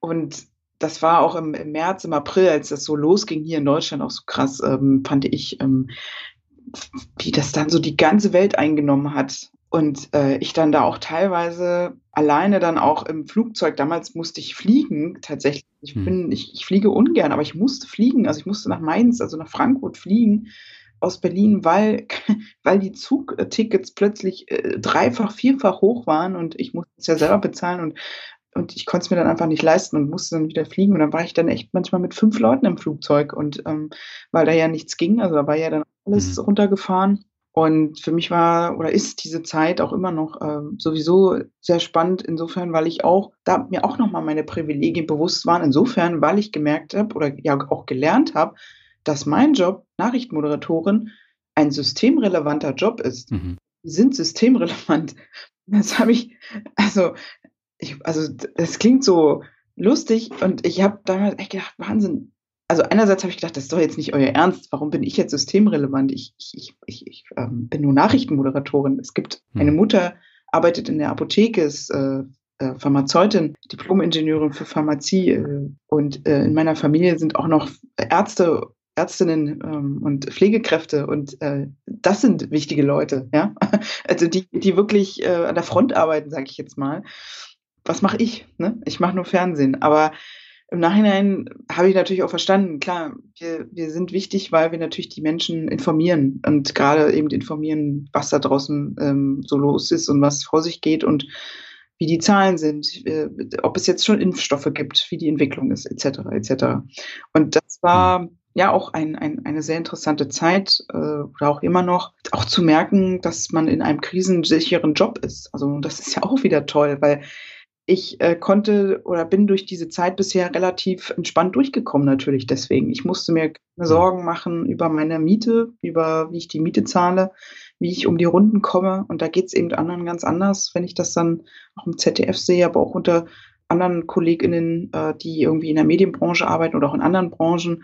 Und das war auch im, im, März, im April, als das so losging hier in Deutschland, auch so krass, ähm, fand ich, ähm, wie das dann so die ganze Welt eingenommen hat. Und äh, ich dann da auch teilweise alleine dann auch im Flugzeug, damals musste ich fliegen, tatsächlich. Ich hm. bin, ich, ich fliege ungern, aber ich musste fliegen. Also ich musste nach Mainz, also nach Frankfurt fliegen aus Berlin, weil, weil die Zugtickets plötzlich äh, dreifach, vierfach hoch waren und ich musste es ja selber bezahlen und, und ich konnte es mir dann einfach nicht leisten und musste dann wieder fliegen. Und dann war ich dann echt manchmal mit fünf Leuten im Flugzeug und ähm, weil da ja nichts ging, also da war ja dann alles mhm. runtergefahren. Und für mich war oder ist diese Zeit auch immer noch äh, sowieso sehr spannend, insofern, weil ich auch, da mir auch nochmal meine Privilegien bewusst waren, insofern, weil ich gemerkt habe oder ja auch gelernt habe, dass mein Job, Nachrichtenmoderatorin, ein systemrelevanter Job ist. Mhm. Die sind systemrelevant. Das habe ich, also, ich, also, das klingt so lustig und ich habe damals echt gedacht, Wahnsinn. Also einerseits habe ich gedacht, das ist doch jetzt nicht euer Ernst. Warum bin ich jetzt systemrelevant? Ich, ich, ich, ich ähm, bin nur Nachrichtenmoderatorin. Es gibt mhm. eine Mutter, arbeitet in der Apotheke, ist äh, äh, Pharmazeutin, Diplomingenieurin für Pharmazie äh, und äh, in meiner Familie sind auch noch Ärzte Ärztinnen ähm, und Pflegekräfte und äh, das sind wichtige Leute, ja. Also die, die wirklich äh, an der Front arbeiten, sage ich jetzt mal. Was mache ich? Ne? Ich mache nur Fernsehen. Aber im Nachhinein habe ich natürlich auch verstanden, klar, wir, wir sind wichtig, weil wir natürlich die Menschen informieren und gerade eben informieren, was da draußen ähm, so los ist und was vor sich geht und wie die Zahlen sind, äh, ob es jetzt schon Impfstoffe gibt, wie die Entwicklung ist, etc. etc. Und das war ja auch ein, ein, eine sehr interessante Zeit äh, oder auch immer noch, auch zu merken, dass man in einem krisensicheren Job ist. Also das ist ja auch wieder toll, weil ich äh, konnte oder bin durch diese Zeit bisher relativ entspannt durchgekommen natürlich deswegen. Ich musste mir keine mhm. Sorgen machen über meine Miete, über wie ich die Miete zahle, wie ich um die Runden komme. Und da geht es eben anderen ganz anders, wenn ich das dann auch im ZDF sehe, aber auch unter anderen KollegInnen, äh, die irgendwie in der Medienbranche arbeiten oder auch in anderen Branchen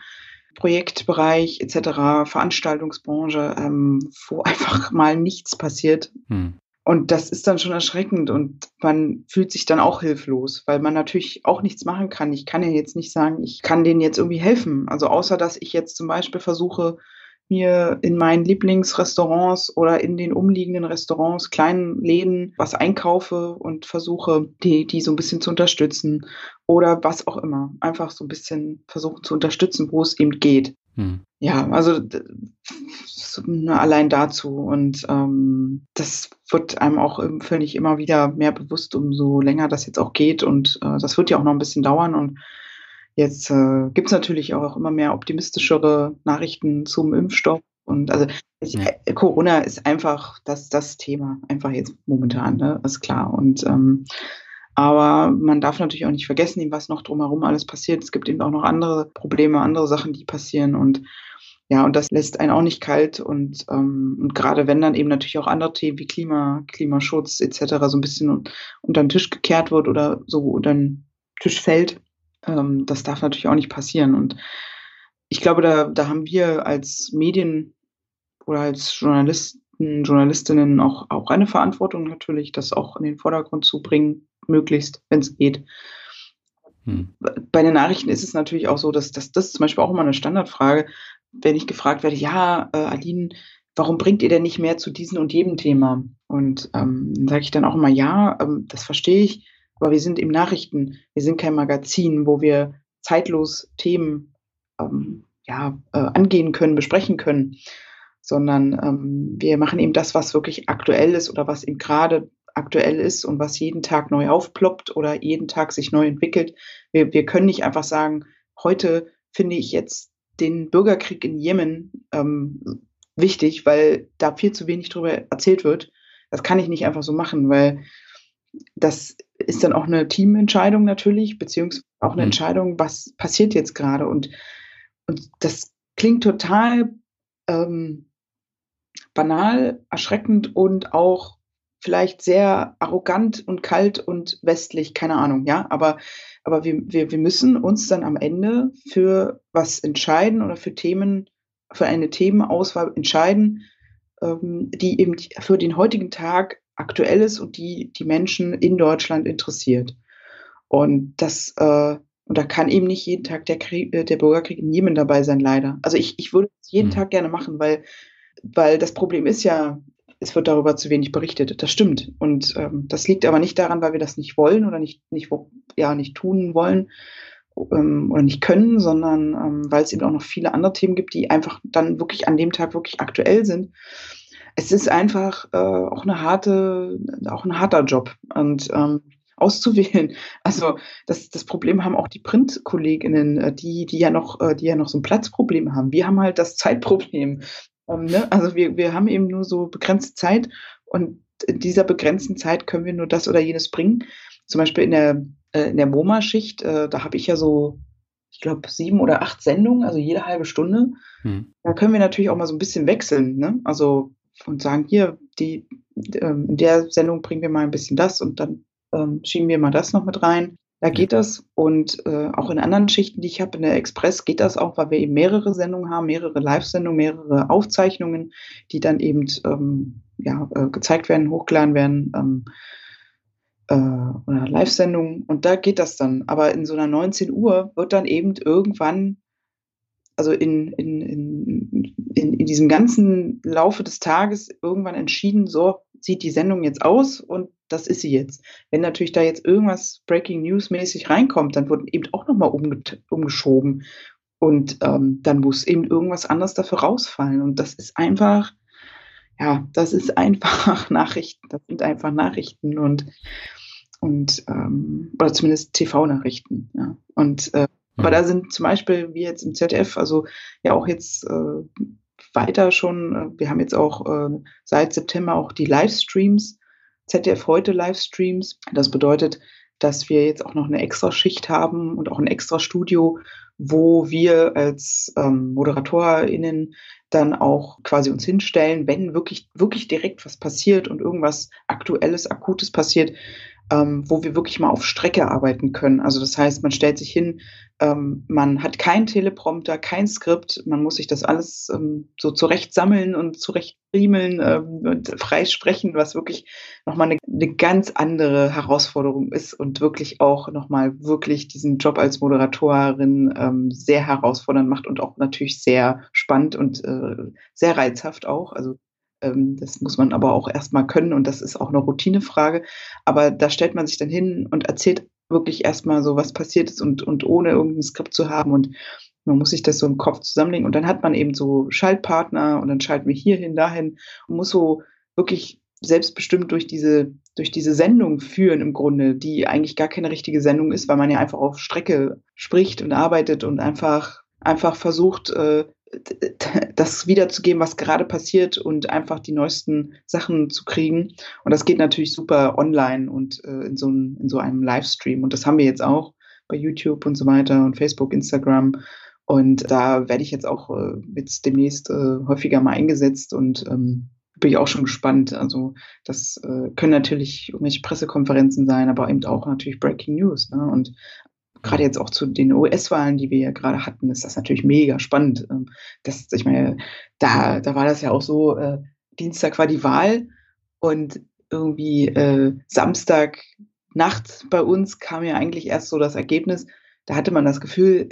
Projektbereich etc., Veranstaltungsbranche, ähm, wo einfach mal nichts passiert. Hm. Und das ist dann schon erschreckend und man fühlt sich dann auch hilflos, weil man natürlich auch nichts machen kann. Ich kann ja jetzt nicht sagen, ich kann denen jetzt irgendwie helfen. Also außer dass ich jetzt zum Beispiel versuche, mir in meinen Lieblingsrestaurants oder in den umliegenden Restaurants, kleinen Läden was einkaufe und versuche, die, die so ein bisschen zu unterstützen oder was auch immer. Einfach so ein bisschen versuchen zu unterstützen, wo es eben geht. Hm. Ja, also allein dazu. Und ähm, das wird einem auch, finde ich, immer wieder mehr bewusst, umso länger das jetzt auch geht. Und äh, das wird ja auch noch ein bisschen dauern. Und Jetzt äh, gibt es natürlich auch immer mehr optimistischere Nachrichten zum Impfstoff. Und also ja. Äh, Corona ist einfach das, das Thema, einfach jetzt momentan, ne? ist klar. Und ähm, aber man darf natürlich auch nicht vergessen, was noch drumherum alles passiert. Es gibt eben auch noch andere Probleme, andere Sachen, die passieren. Und ja, und das lässt einen auch nicht kalt und, ähm, und gerade wenn dann eben natürlich auch andere Themen wie Klima, Klimaschutz etc. so ein bisschen unter den Tisch gekehrt wird oder so unter den Tisch fällt, ähm, das darf natürlich auch nicht passieren. Und ich glaube, da, da haben wir als Medien oder als Journalisten, Journalistinnen auch, auch eine Verantwortung natürlich, das auch in den Vordergrund zu bringen, möglichst, wenn es geht. Hm. Bei den Nachrichten ist es natürlich auch so, dass, dass das zum Beispiel auch immer eine Standardfrage, wenn ich gefragt werde, ja, äh, Aline, warum bringt ihr denn nicht mehr zu diesem und jedem Thema? Und ähm, dann sage ich dann auch immer, ja, ähm, das verstehe ich, aber wir sind im Nachrichten, wir sind kein Magazin, wo wir zeitlos Themen ähm, ja, äh, angehen können, besprechen können, sondern ähm, wir machen eben das, was wirklich aktuell ist oder was eben gerade aktuell ist und was jeden Tag neu aufploppt oder jeden Tag sich neu entwickelt. Wir, wir können nicht einfach sagen, heute finde ich jetzt den Bürgerkrieg in Jemen ähm, wichtig, weil da viel zu wenig drüber erzählt wird. Das kann ich nicht einfach so machen, weil das ist dann auch eine Teamentscheidung natürlich, beziehungsweise auch eine mhm. Entscheidung, was passiert jetzt gerade. Und, und das klingt total ähm, banal, erschreckend und auch vielleicht sehr arrogant und kalt und westlich, keine Ahnung, ja, aber, aber wir, wir, wir müssen uns dann am Ende für was entscheiden oder für Themen, für eine Themenauswahl entscheiden, ähm, die eben für den heutigen Tag aktuell ist und die die Menschen in Deutschland interessiert. Und das, äh, und da kann eben nicht jeden Tag der, Krieg, äh, der Bürgerkrieg in Jemen dabei sein, leider. Also ich, ich würde es jeden mhm. Tag gerne machen, weil, weil das Problem ist ja, es wird darüber zu wenig berichtet. Das stimmt. Und ähm, das liegt aber nicht daran, weil wir das nicht wollen oder nicht, nicht, ja, nicht tun wollen ähm, oder nicht können, sondern ähm, weil es eben auch noch viele andere Themen gibt, die einfach dann wirklich an dem Tag wirklich aktuell sind es ist einfach äh, auch eine harte, auch ein harter Job und ähm, auszuwählen. Also das, das Problem haben auch die Printkolleginnen, äh, die, die ja noch, äh, die ja noch so ein Platzproblem haben. Wir haben halt das Zeitproblem. Ähm, ne? Also wir, wir haben eben nur so begrenzte Zeit und in dieser begrenzten Zeit können wir nur das oder jenes bringen. Zum Beispiel in der, äh, in der MoMA-Schicht, äh, da habe ich ja so, ich glaube, sieben oder acht Sendungen, also jede halbe Stunde. Hm. Da können wir natürlich auch mal so ein bisschen wechseln. Ne? Also und sagen, hier, die, ähm, in der Sendung bringen wir mal ein bisschen das und dann ähm, schieben wir mal das noch mit rein. Da geht das und äh, auch in anderen Schichten, die ich habe in der Express, geht das auch, weil wir eben mehrere Sendungen haben, mehrere Live-Sendungen, mehrere Aufzeichnungen, die dann eben ähm, ja, äh, gezeigt werden, hochgeladen werden ähm, äh, oder Live-Sendungen und da geht das dann. Aber in so einer 19 Uhr wird dann eben irgendwann also in, in, in, in, in diesem ganzen Laufe des Tages irgendwann entschieden, so sieht die Sendung jetzt aus und das ist sie jetzt. Wenn natürlich da jetzt irgendwas Breaking News mäßig reinkommt, dann wird eben auch nochmal umgeschoben und ähm, dann muss eben irgendwas anderes dafür rausfallen und das ist einfach, ja, das ist einfach Nachrichten, das sind einfach Nachrichten und und ähm, oder zumindest TV-Nachrichten, ja. Und äh, aber da sind zum Beispiel, wie jetzt im ZDF, also ja auch jetzt äh, weiter schon, äh, wir haben jetzt auch äh, seit September auch die Livestreams, ZDF heute Livestreams. Das bedeutet, dass wir jetzt auch noch eine extra Schicht haben und auch ein extra Studio, wo wir als ähm, ModeratorInnen dann auch quasi uns hinstellen, wenn wirklich, wirklich direkt was passiert und irgendwas Aktuelles, Akutes passiert, ähm, wo wir wirklich mal auf Strecke arbeiten können. Also das heißt, man stellt sich hin, ähm, man hat kein Teleprompter, kein Skript, man muss sich das alles ähm, so zurecht sammeln und zurecht riemeln ähm, und frei sprechen, was wirklich nochmal eine, eine ganz andere Herausforderung ist und wirklich auch nochmal wirklich diesen Job als Moderatorin ähm, sehr herausfordernd macht und auch natürlich sehr spannend und äh, sehr reizhaft auch. Also das muss man aber auch erstmal können und das ist auch eine Routinefrage. Aber da stellt man sich dann hin und erzählt wirklich erstmal so, was passiert ist und, und ohne irgendein Skript zu haben und man muss sich das so im Kopf zusammenlegen und dann hat man eben so Schaltpartner und dann schalten wir hierhin, dahin und muss so wirklich selbstbestimmt durch diese, durch diese Sendung führen im Grunde, die eigentlich gar keine richtige Sendung ist, weil man ja einfach auf Strecke spricht und arbeitet und einfach, einfach versucht, äh, das wiederzugeben, was gerade passiert und einfach die neuesten Sachen zu kriegen. Und das geht natürlich super online und äh, in, so ein, in so einem Livestream. Und das haben wir jetzt auch bei YouTube und so weiter und Facebook, Instagram. Und da werde ich jetzt auch äh, jetzt demnächst äh, häufiger mal eingesetzt und ähm, bin ich auch schon gespannt. Also das äh, können natürlich irgendwelche Pressekonferenzen sein, aber eben auch natürlich Breaking News. Ne? Und gerade jetzt auch zu den US-Wahlen, die wir ja gerade hatten, ist das natürlich mega spannend. Ähm, das, ich meine, da, da war das ja auch so, äh, Dienstag war die Wahl und irgendwie äh, Samstag Nacht bei uns kam ja eigentlich erst so das Ergebnis. Da hatte man das Gefühl,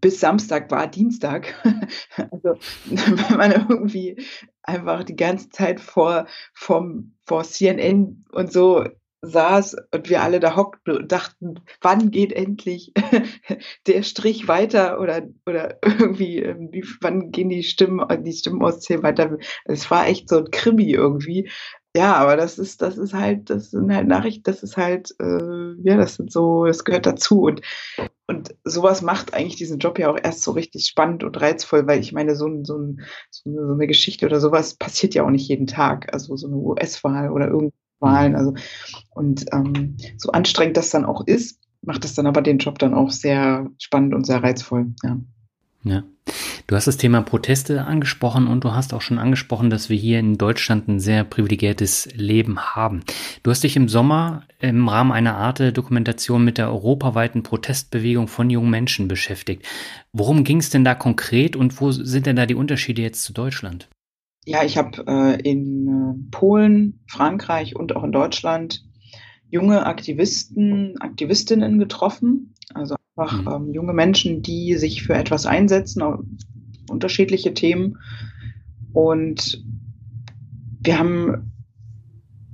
bis Samstag war Dienstag. also wenn man irgendwie einfach die ganze Zeit vor, vom, vor CNN und so saß und wir alle da hockten und dachten, wann geht endlich der Strich weiter oder, oder irgendwie, ähm, wann gehen die Stimmen, die Stimmen auszählen weiter. Es war echt so ein Krimi irgendwie. Ja, aber das ist, das ist halt, das sind halt Nachrichten, das ist halt, äh, ja, das sind so, das gehört dazu. Und, und sowas macht eigentlich diesen Job ja auch erst so richtig spannend und reizvoll, weil ich meine, so, ein, so, ein, so, eine, Geschichte oder sowas passiert ja auch nicht jeden Tag. Also so eine US-Wahl oder irgendeine Wahlen. Also, und ähm, so anstrengend das dann auch ist, macht das dann aber den Job dann auch sehr spannend und sehr reizvoll. Ja. Ja. Du hast das Thema Proteste angesprochen und du hast auch schon angesprochen, dass wir hier in Deutschland ein sehr privilegiertes Leben haben. Du hast dich im Sommer im Rahmen einer Art Dokumentation mit der europaweiten Protestbewegung von jungen Menschen beschäftigt. Worum ging es denn da konkret und wo sind denn da die Unterschiede jetzt zu Deutschland? Ja, ich habe äh, in äh, Polen, Frankreich und auch in Deutschland junge Aktivisten, Aktivistinnen getroffen. Also einfach mhm. ähm, junge Menschen, die sich für etwas einsetzen, unterschiedliche Themen. Und wir haben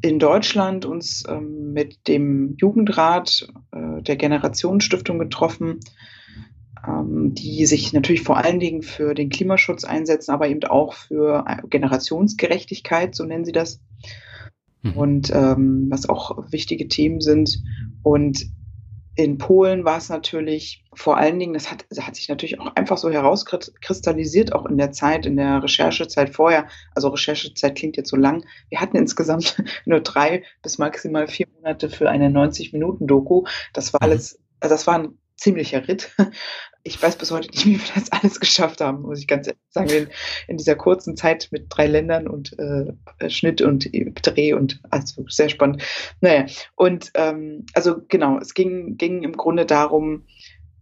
in Deutschland uns ähm, mit dem Jugendrat äh, der Generationsstiftung getroffen, die sich natürlich vor allen Dingen für den Klimaschutz einsetzen, aber eben auch für Generationsgerechtigkeit, so nennen sie das. Mhm. Und ähm, was auch wichtige Themen sind. Und in Polen war es natürlich vor allen Dingen, das hat, das hat sich natürlich auch einfach so herauskristallisiert, auch in der Zeit, in der Recherchezeit vorher. Also Recherchezeit klingt jetzt so lang. Wir hatten insgesamt nur drei bis maximal vier Monate für eine 90-Minuten-Doku. Das war mhm. alles, also das war ein ziemlicher Ritt ich weiß bis heute nicht, wie wir das alles geschafft haben, muss ich ganz ehrlich sagen, in, in dieser kurzen Zeit mit drei Ländern und äh, Schnitt und Dreh und also sehr spannend. Naja, und ähm, also genau, es ging, ging im Grunde darum,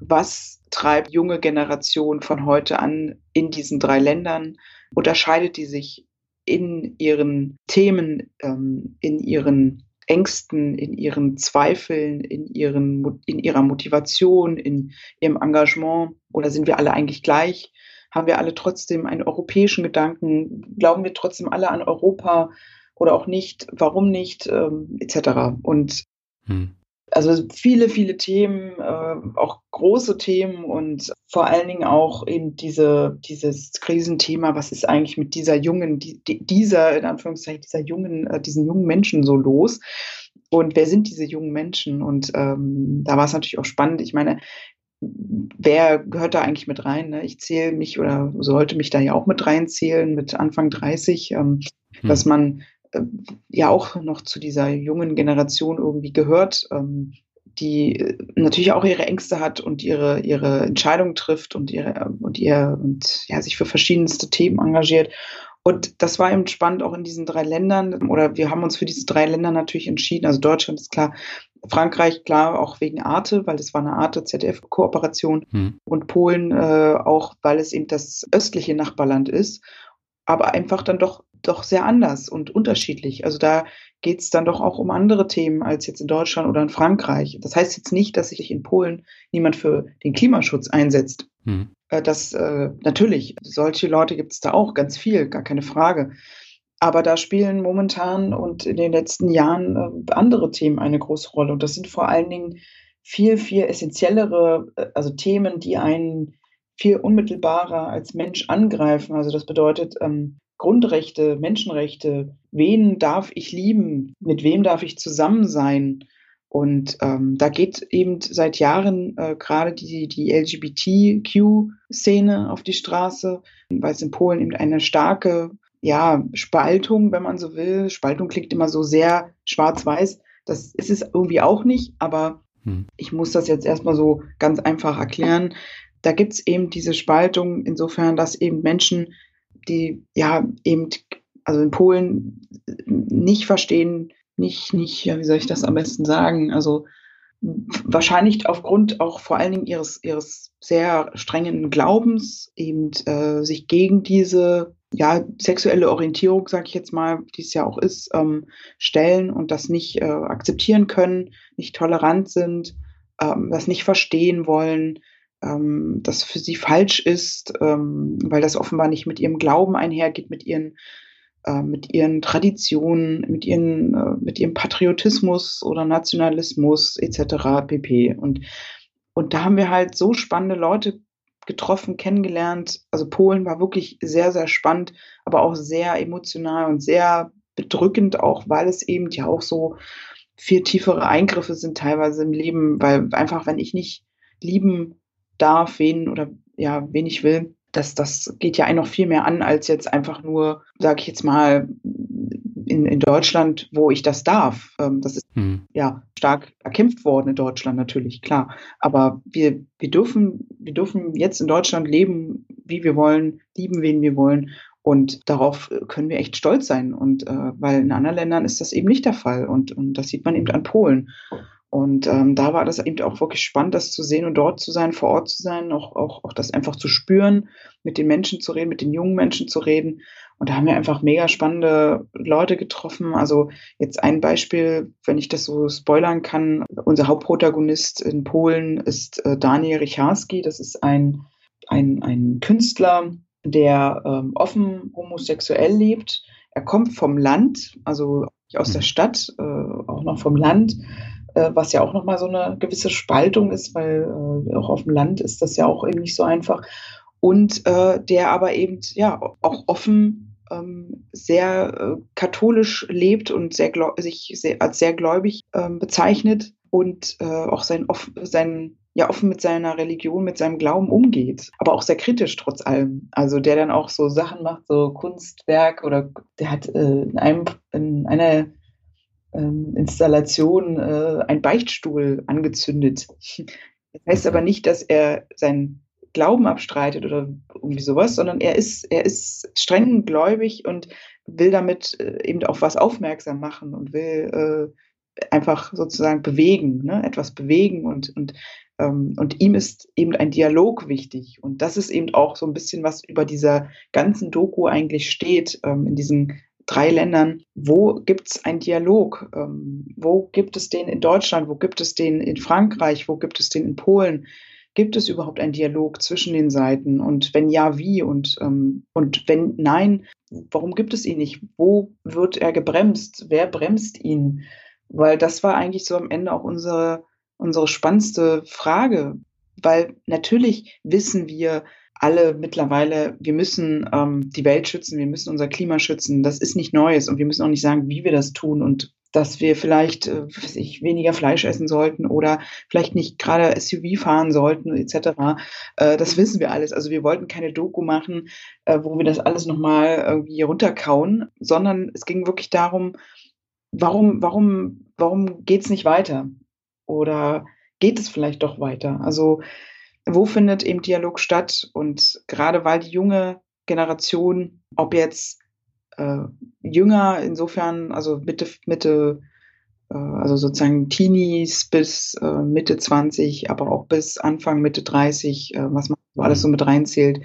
was treibt junge Generation von heute an in diesen drei Ländern? Unterscheidet die sich in ihren Themen, ähm, in ihren Ängsten, in ihren Zweifeln, in, ihren, in ihrer Motivation, in ihrem Engagement? Oder sind wir alle eigentlich gleich? Haben wir alle trotzdem einen europäischen Gedanken? Glauben wir trotzdem alle an Europa oder auch nicht? Warum nicht? Ähm, etc. Und hm also viele, viele Themen, äh, auch große Themen und vor allen Dingen auch eben diese, dieses Krisenthema, was ist eigentlich mit dieser jungen, die, dieser, in Anführungszeichen, dieser jungen, äh, diesen jungen Menschen so los? Und wer sind diese jungen Menschen? Und ähm, da war es natürlich auch spannend. Ich meine, wer gehört da eigentlich mit rein? Ne? Ich zähle mich oder sollte mich da ja auch mit reinzählen, mit Anfang 30, ähm, hm. dass man ja auch noch zu dieser jungen Generation irgendwie gehört, ähm, die äh, natürlich auch ihre Ängste hat und ihre, ihre Entscheidungen trifft und ihre und ihr und ja sich für verschiedenste Themen engagiert. Und das war eben spannend auch in diesen drei Ländern. Oder wir haben uns für diese drei Länder natürlich entschieden. Also Deutschland ist klar, Frankreich klar auch wegen Arte, weil das war eine Arte ZDF-Kooperation. Hm. Und Polen äh, auch, weil es eben das östliche Nachbarland ist. Aber einfach dann doch doch sehr anders und unterschiedlich. Also da geht es dann doch auch um andere Themen als jetzt in Deutschland oder in Frankreich. Das heißt jetzt nicht, dass sich in Polen niemand für den Klimaschutz einsetzt. Mhm. Das äh, natürlich, solche Leute gibt es da auch ganz viel, gar keine Frage. Aber da spielen momentan und in den letzten Jahren äh, andere Themen eine große Rolle. Und das sind vor allen Dingen viel, viel essentiellere, äh, also Themen, die einen viel unmittelbarer als Mensch angreifen. Also das bedeutet, ähm, Grundrechte, Menschenrechte, wen darf ich lieben, mit wem darf ich zusammen sein. Und ähm, da geht eben seit Jahren äh, gerade die, die LGBTQ-Szene auf die Straße, weil es in Polen eben eine starke ja, Spaltung, wenn man so will. Spaltung klingt immer so sehr schwarz-weiß. Das ist es irgendwie auch nicht, aber hm. ich muss das jetzt erstmal so ganz einfach erklären. da gibt es eben diese Spaltung insofern, dass eben Menschen, die ja eben, also in Polen nicht verstehen, nicht, nicht, ja, wie soll ich das am besten sagen, also wahrscheinlich aufgrund auch vor allen Dingen ihres, ihres sehr strengen Glaubens eben äh, sich gegen diese ja, sexuelle Orientierung, sage ich jetzt mal, die es ja auch ist, ähm, stellen und das nicht äh, akzeptieren können, nicht tolerant sind, ähm, das nicht verstehen wollen, ähm, das für sie falsch ist, ähm, weil das offenbar nicht mit ihrem Glauben einhergeht, mit ihren äh, mit ihren Traditionen, mit, ihren, äh, mit ihrem Patriotismus oder Nationalismus etc. pp. Und, und da haben wir halt so spannende Leute getroffen, kennengelernt. Also Polen war wirklich sehr, sehr spannend, aber auch sehr emotional und sehr bedrückend, auch weil es eben ja auch so viel tiefere Eingriffe sind teilweise im Leben, weil einfach, wenn ich nicht lieben darf, wen oder ja, wen ich will, das, das geht ja einen noch viel mehr an, als jetzt einfach nur, sage ich jetzt mal, in, in Deutschland, wo ich das darf. Ähm, das ist hm. ja stark erkämpft worden in Deutschland natürlich, klar. Aber wir, wir, dürfen, wir dürfen jetzt in Deutschland leben, wie wir wollen, lieben, wen wir wollen. Und darauf können wir echt stolz sein. Und äh, weil in anderen Ländern ist das eben nicht der Fall. Und, und das sieht man eben an Polen. Und ähm, da war das eben auch wirklich spannend, das zu sehen und dort zu sein, vor Ort zu sein, auch, auch, auch das einfach zu spüren, mit den Menschen zu reden, mit den jungen Menschen zu reden. Und da haben wir einfach mega spannende Leute getroffen. Also jetzt ein Beispiel, wenn ich das so spoilern kann. Unser Hauptprotagonist in Polen ist äh, Daniel Richarski. Das ist ein, ein, ein Künstler, der ähm, offen homosexuell lebt. Er kommt vom Land, also aus der mhm. Stadt, äh, auch noch vom Land was ja auch nochmal so eine gewisse Spaltung ist, weil äh, auch auf dem Land ist das ja auch eben nicht so einfach. Und äh, der aber eben ja auch offen ähm, sehr äh, katholisch lebt und sehr sich sehr, als sehr gläubig ähm, bezeichnet und äh, auch sein, sein ja offen mit seiner Religion, mit seinem Glauben umgeht, aber auch sehr kritisch trotz allem. Also der dann auch so Sachen macht, so Kunstwerk oder der hat äh, in einem in einer Installation äh, ein Beichtstuhl angezündet. Das heißt aber nicht, dass er seinen Glauben abstreitet oder irgendwie sowas, sondern er ist, er ist streng gläubig und will damit äh, eben auf was aufmerksam machen und will äh, einfach sozusagen bewegen, ne? etwas bewegen und, und, ähm, und ihm ist eben ein Dialog wichtig. Und das ist eben auch so ein bisschen, was über dieser ganzen Doku eigentlich steht, ähm, in diesen drei Ländern, wo gibt es einen Dialog? Ähm, wo gibt es den in Deutschland? Wo gibt es den in Frankreich? Wo gibt es den in Polen? Gibt es überhaupt einen Dialog zwischen den Seiten? Und wenn ja, wie? Und, ähm, und wenn nein, warum gibt es ihn nicht? Wo wird er gebremst? Wer bremst ihn? Weil das war eigentlich so am Ende auch unsere, unsere spannendste Frage. Weil natürlich wissen wir, alle mittlerweile, wir müssen ähm, die Welt schützen, wir müssen unser Klima schützen. Das ist nicht Neues und wir müssen auch nicht sagen, wie wir das tun und dass wir vielleicht äh, ich, weniger Fleisch essen sollten oder vielleicht nicht gerade SUV fahren sollten etc. Äh, das wissen wir alles. Also wir wollten keine Doku machen, äh, wo wir das alles nochmal irgendwie runterkauen, sondern es ging wirklich darum, warum, warum, warum geht es nicht weiter? Oder geht es vielleicht doch weiter? Also wo findet eben Dialog statt? Und gerade weil die junge Generation, ob jetzt äh, jünger, insofern, also Mitte, Mitte, äh, also sozusagen Teenies bis äh, Mitte 20, aber auch bis Anfang, Mitte 30, äh, was man so alles so mit reinzählt,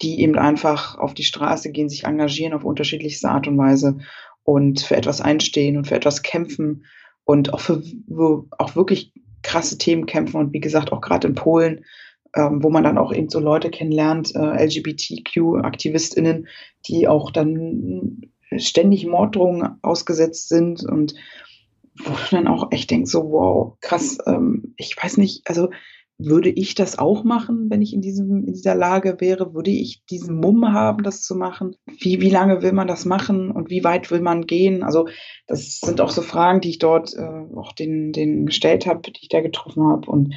die eben einfach auf die Straße gehen, sich engagieren auf unterschiedlichste Art und Weise und für etwas einstehen und für etwas kämpfen und auch für auch wirklich krasse Themen kämpfen und wie gesagt auch gerade in Polen ähm, wo man dann auch eben so Leute kennenlernt, äh, LGBTQ-AktivistInnen, die auch dann ständig Morddrohungen ausgesetzt sind und wo du dann auch echt denkst, so wow, krass, ähm, ich weiß nicht, also würde ich das auch machen, wenn ich in, diesem, in dieser Lage wäre? Würde ich diesen Mumm haben, das zu machen? Wie, wie lange will man das machen und wie weit will man gehen? Also das sind auch so Fragen, die ich dort äh, auch den, den gestellt habe, die ich da getroffen habe. Und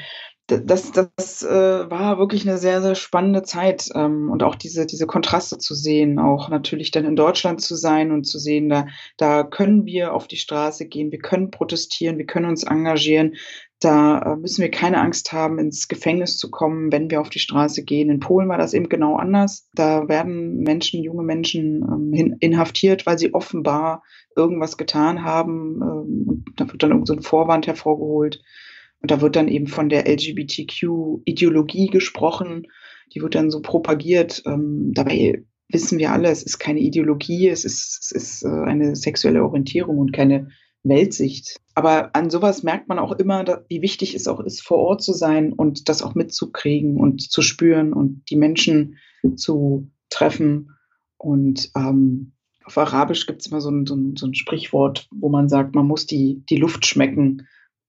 das, das äh, war wirklich eine sehr, sehr spannende Zeit ähm, und auch diese, diese Kontraste zu sehen, auch natürlich dann in Deutschland zu sein und zu sehen, da, da können wir auf die Straße gehen, wir können protestieren, wir können uns engagieren. Da äh, müssen wir keine Angst haben, ins Gefängnis zu kommen, wenn wir auf die Straße gehen. In Polen war das eben genau anders. Da werden Menschen, junge Menschen ähm, inhaftiert, weil sie offenbar irgendwas getan haben. Ähm, da wird dann irgend so Vorwand hervorgeholt. Und da wird dann eben von der LGBTQ-Ideologie gesprochen. Die wird dann so propagiert. Ähm, dabei wissen wir alle, es ist keine Ideologie, es ist, es ist äh, eine sexuelle Orientierung und keine Weltsicht. Aber an sowas merkt man auch immer, wie wichtig es auch ist, vor Ort zu sein und das auch mitzukriegen und zu spüren und die Menschen zu treffen. Und ähm, auf Arabisch gibt es immer so ein, so, ein, so ein Sprichwort, wo man sagt, man muss die, die Luft schmecken,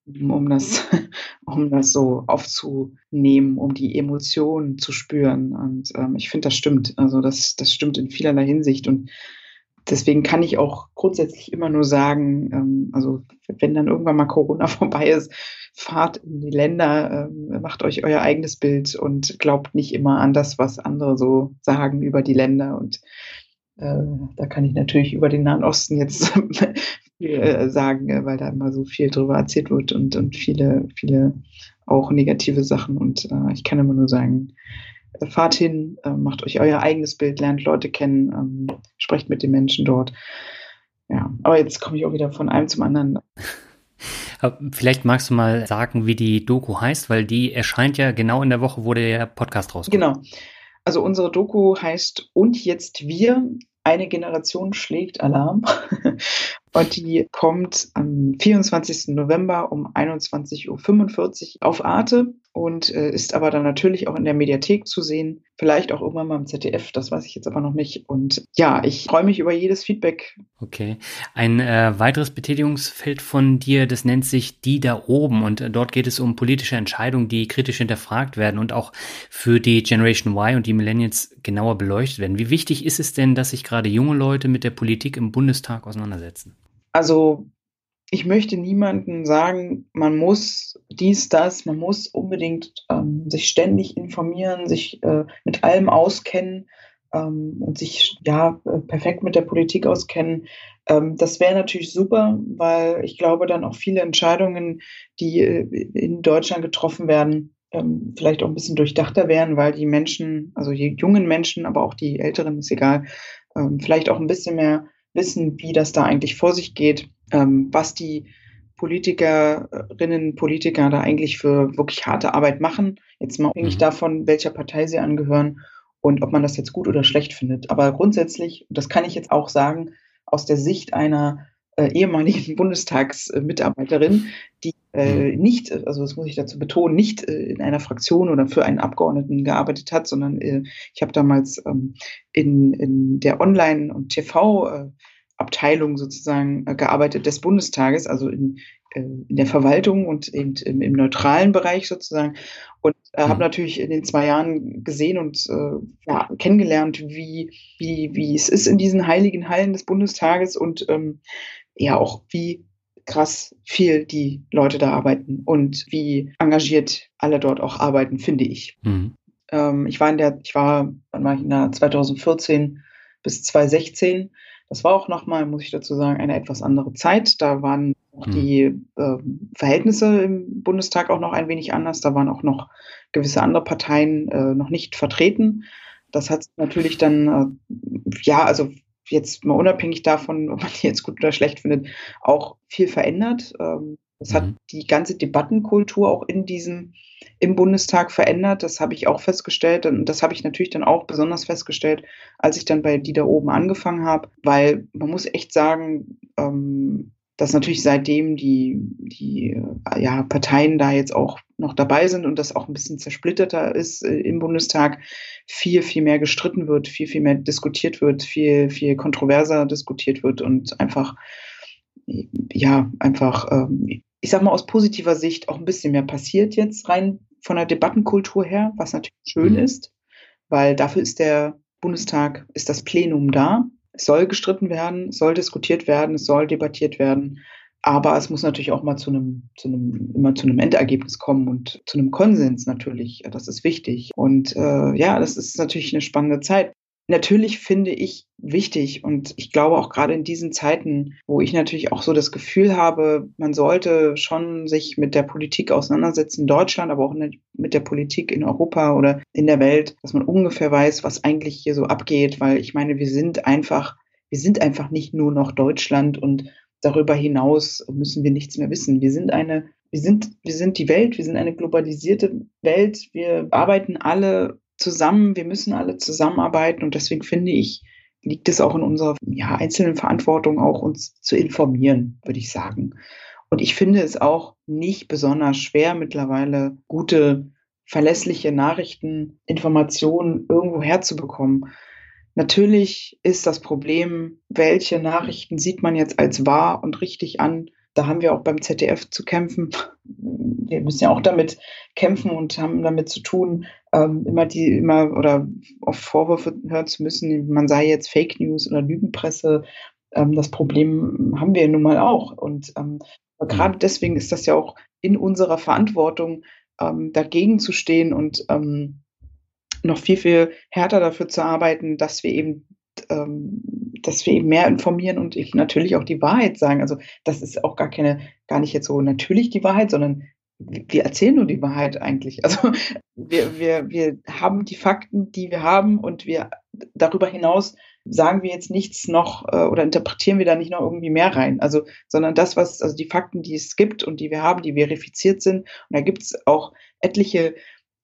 um das, um das so aufzunehmen, um die Emotionen zu spüren. Und ähm, ich finde, das stimmt. Also das, das stimmt in vielerlei Hinsicht. Und deswegen kann ich auch grundsätzlich immer nur sagen, ähm, also wenn dann irgendwann mal Corona vorbei ist, fahrt in die Länder, ähm, macht euch euer eigenes Bild und glaubt nicht immer an das, was andere so sagen über die Länder. Und äh, da kann ich natürlich über den Nahen Osten jetzt äh, sagen, äh, weil da immer so viel drüber erzählt wird und, und viele, viele auch negative Sachen. Und äh, ich kann immer nur sagen, fahrt hin, äh, macht euch euer eigenes Bild, lernt Leute kennen, ähm, sprecht mit den Menschen dort. Ja, aber jetzt komme ich auch wieder von einem zum anderen. Vielleicht magst du mal sagen, wie die Doku heißt, weil die erscheint ja genau in der Woche, wo der Podcast rauskommt. Genau. Also unsere Doku heißt Und jetzt wir, eine Generation schlägt Alarm. Und die kommt am 24. November um 21.45 Uhr auf Arte und äh, ist aber dann natürlich auch in der Mediathek zu sehen. Vielleicht auch irgendwann mal im ZDF, das weiß ich jetzt aber noch nicht. Und ja, ich freue mich über jedes Feedback. Okay. Ein äh, weiteres Betätigungsfeld von dir, das nennt sich Die da oben. Und äh, dort geht es um politische Entscheidungen, die kritisch hinterfragt werden und auch für die Generation Y und die Millennials genauer beleuchtet werden. Wie wichtig ist es denn, dass sich gerade junge Leute mit der Politik im Bundestag auseinandersetzen? Also ich möchte niemandem sagen, man muss dies, das, man muss unbedingt ähm, sich ständig informieren, sich äh, mit allem auskennen ähm, und sich ja äh, perfekt mit der Politik auskennen. Ähm, das wäre natürlich super, weil ich glaube, dann auch viele Entscheidungen, die äh, in Deutschland getroffen werden, ähm, vielleicht auch ein bisschen durchdachter wären, weil die Menschen, also die jungen Menschen, aber auch die Älteren, ist egal, ähm, vielleicht auch ein bisschen mehr wissen, wie das da eigentlich vor sich geht, ähm, was die Politikerinnen, Politiker da eigentlich für wirklich harte Arbeit machen. Jetzt mal abhängig mhm. davon, welcher Partei sie angehören und ob man das jetzt gut oder schlecht findet. Aber grundsätzlich, das kann ich jetzt auch sagen, aus der Sicht einer äh, ehemaligen Bundestagsmitarbeiterin, die äh, mhm. nicht, also das muss ich dazu betonen, nicht äh, in einer Fraktion oder für einen Abgeordneten gearbeitet hat, sondern äh, ich habe damals ähm, in, in der Online- und TV- Abteilung sozusagen äh, gearbeitet des Bundestages, also in, äh, in der Verwaltung und eben im, im neutralen Bereich sozusagen. Und äh, mhm. habe natürlich in den zwei Jahren gesehen und äh, ja, kennengelernt, wie, wie, wie es ist in diesen heiligen Hallen des Bundestages und ähm, ja auch wie krass viel die Leute da arbeiten und wie engagiert alle dort auch arbeiten, finde ich. Mhm. Ähm, ich war in der, ich war, wann war ich in der 2014 bis 2016 das war auch nochmal, muss ich dazu sagen, eine etwas andere Zeit. Da waren auch hm. die äh, Verhältnisse im Bundestag auch noch ein wenig anders. Da waren auch noch gewisse andere Parteien äh, noch nicht vertreten. Das hat natürlich dann, äh, ja, also jetzt mal unabhängig davon, ob man die jetzt gut oder schlecht findet, auch viel verändert. Ähm, das hat mhm. die ganze Debattenkultur auch in diesem, im Bundestag verändert. Das habe ich auch festgestellt. Und das habe ich natürlich dann auch besonders festgestellt, als ich dann bei die da oben angefangen habe, weil man muss echt sagen, ähm, dass natürlich seitdem die, die äh, ja, Parteien da jetzt auch noch dabei sind und das auch ein bisschen zersplitterter ist äh, im Bundestag, viel, viel mehr gestritten wird, viel, viel mehr diskutiert wird, viel, viel kontroverser diskutiert wird und einfach ja, einfach ähm, ich sag mal, aus positiver Sicht auch ein bisschen mehr passiert jetzt rein von der Debattenkultur her, was natürlich schön mhm. ist, weil dafür ist der Bundestag, ist das Plenum da. Es soll gestritten werden, soll diskutiert werden, es soll debattiert werden. Aber es muss natürlich auch mal zu einem, zu einem, immer zu einem Endergebnis kommen und zu einem Konsens natürlich. Das ist wichtig. Und äh, ja, das ist natürlich eine spannende Zeit. Natürlich finde ich wichtig und ich glaube auch gerade in diesen Zeiten, wo ich natürlich auch so das Gefühl habe, man sollte schon sich mit der Politik auseinandersetzen in Deutschland, aber auch mit der Politik in Europa oder in der Welt, dass man ungefähr weiß, was eigentlich hier so abgeht, weil ich meine, wir sind einfach, wir sind einfach nicht nur noch Deutschland und darüber hinaus müssen wir nichts mehr wissen. Wir sind eine wir sind, wir sind die Welt, wir sind eine globalisierte Welt, wir arbeiten alle zusammen, wir müssen alle zusammenarbeiten und deswegen finde ich, liegt es auch in unserer ja, einzelnen Verantwortung, auch uns zu informieren, würde ich sagen. Und ich finde es auch nicht besonders schwer, mittlerweile gute, verlässliche Nachrichten, Informationen irgendwo herzubekommen. Natürlich ist das Problem, welche Nachrichten sieht man jetzt als wahr und richtig an da haben wir auch beim ZDF zu kämpfen. Wir müssen ja auch damit kämpfen und haben damit zu tun, ähm, immer die, immer oder auf Vorwürfe hören zu müssen, man sei jetzt Fake News oder Lügenpresse. Ähm, das Problem haben wir nun mal auch. Und ähm, mhm. gerade deswegen ist das ja auch in unserer Verantwortung, ähm, dagegen zu stehen und ähm, noch viel, viel härter dafür zu arbeiten, dass wir eben ähm, dass wir eben mehr informieren und eben natürlich auch die Wahrheit sagen. Also das ist auch gar keine, gar nicht jetzt so natürlich die Wahrheit, sondern wir erzählen nur die Wahrheit eigentlich. Also wir, wir, wir haben die Fakten, die wir haben und wir darüber hinaus sagen wir jetzt nichts noch äh, oder interpretieren wir da nicht noch irgendwie mehr rein. Also, sondern das, was, also die Fakten, die es gibt und die wir haben, die verifiziert sind. Und da gibt es auch etliche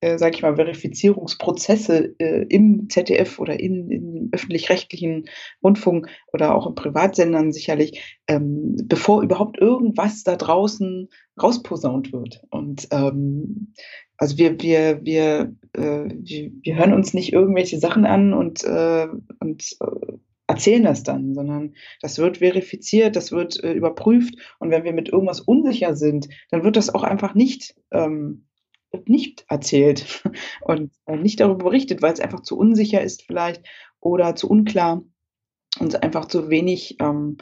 äh, sage ich mal, Verifizierungsprozesse äh, im ZDF oder in, in öffentlich-rechtlichen Rundfunk oder auch in Privatsendern sicherlich, ähm, bevor überhaupt irgendwas da draußen rausposaunt wird. Und ähm, also wir, wir, wir, äh, wir, wir hören uns nicht irgendwelche Sachen an und, äh, und äh, erzählen das dann, sondern das wird verifiziert, das wird äh, überprüft und wenn wir mit irgendwas unsicher sind, dann wird das auch einfach nicht ähm, nicht erzählt und äh, nicht darüber berichtet, weil es einfach zu unsicher ist vielleicht oder zu unklar und einfach zu wenig ähm,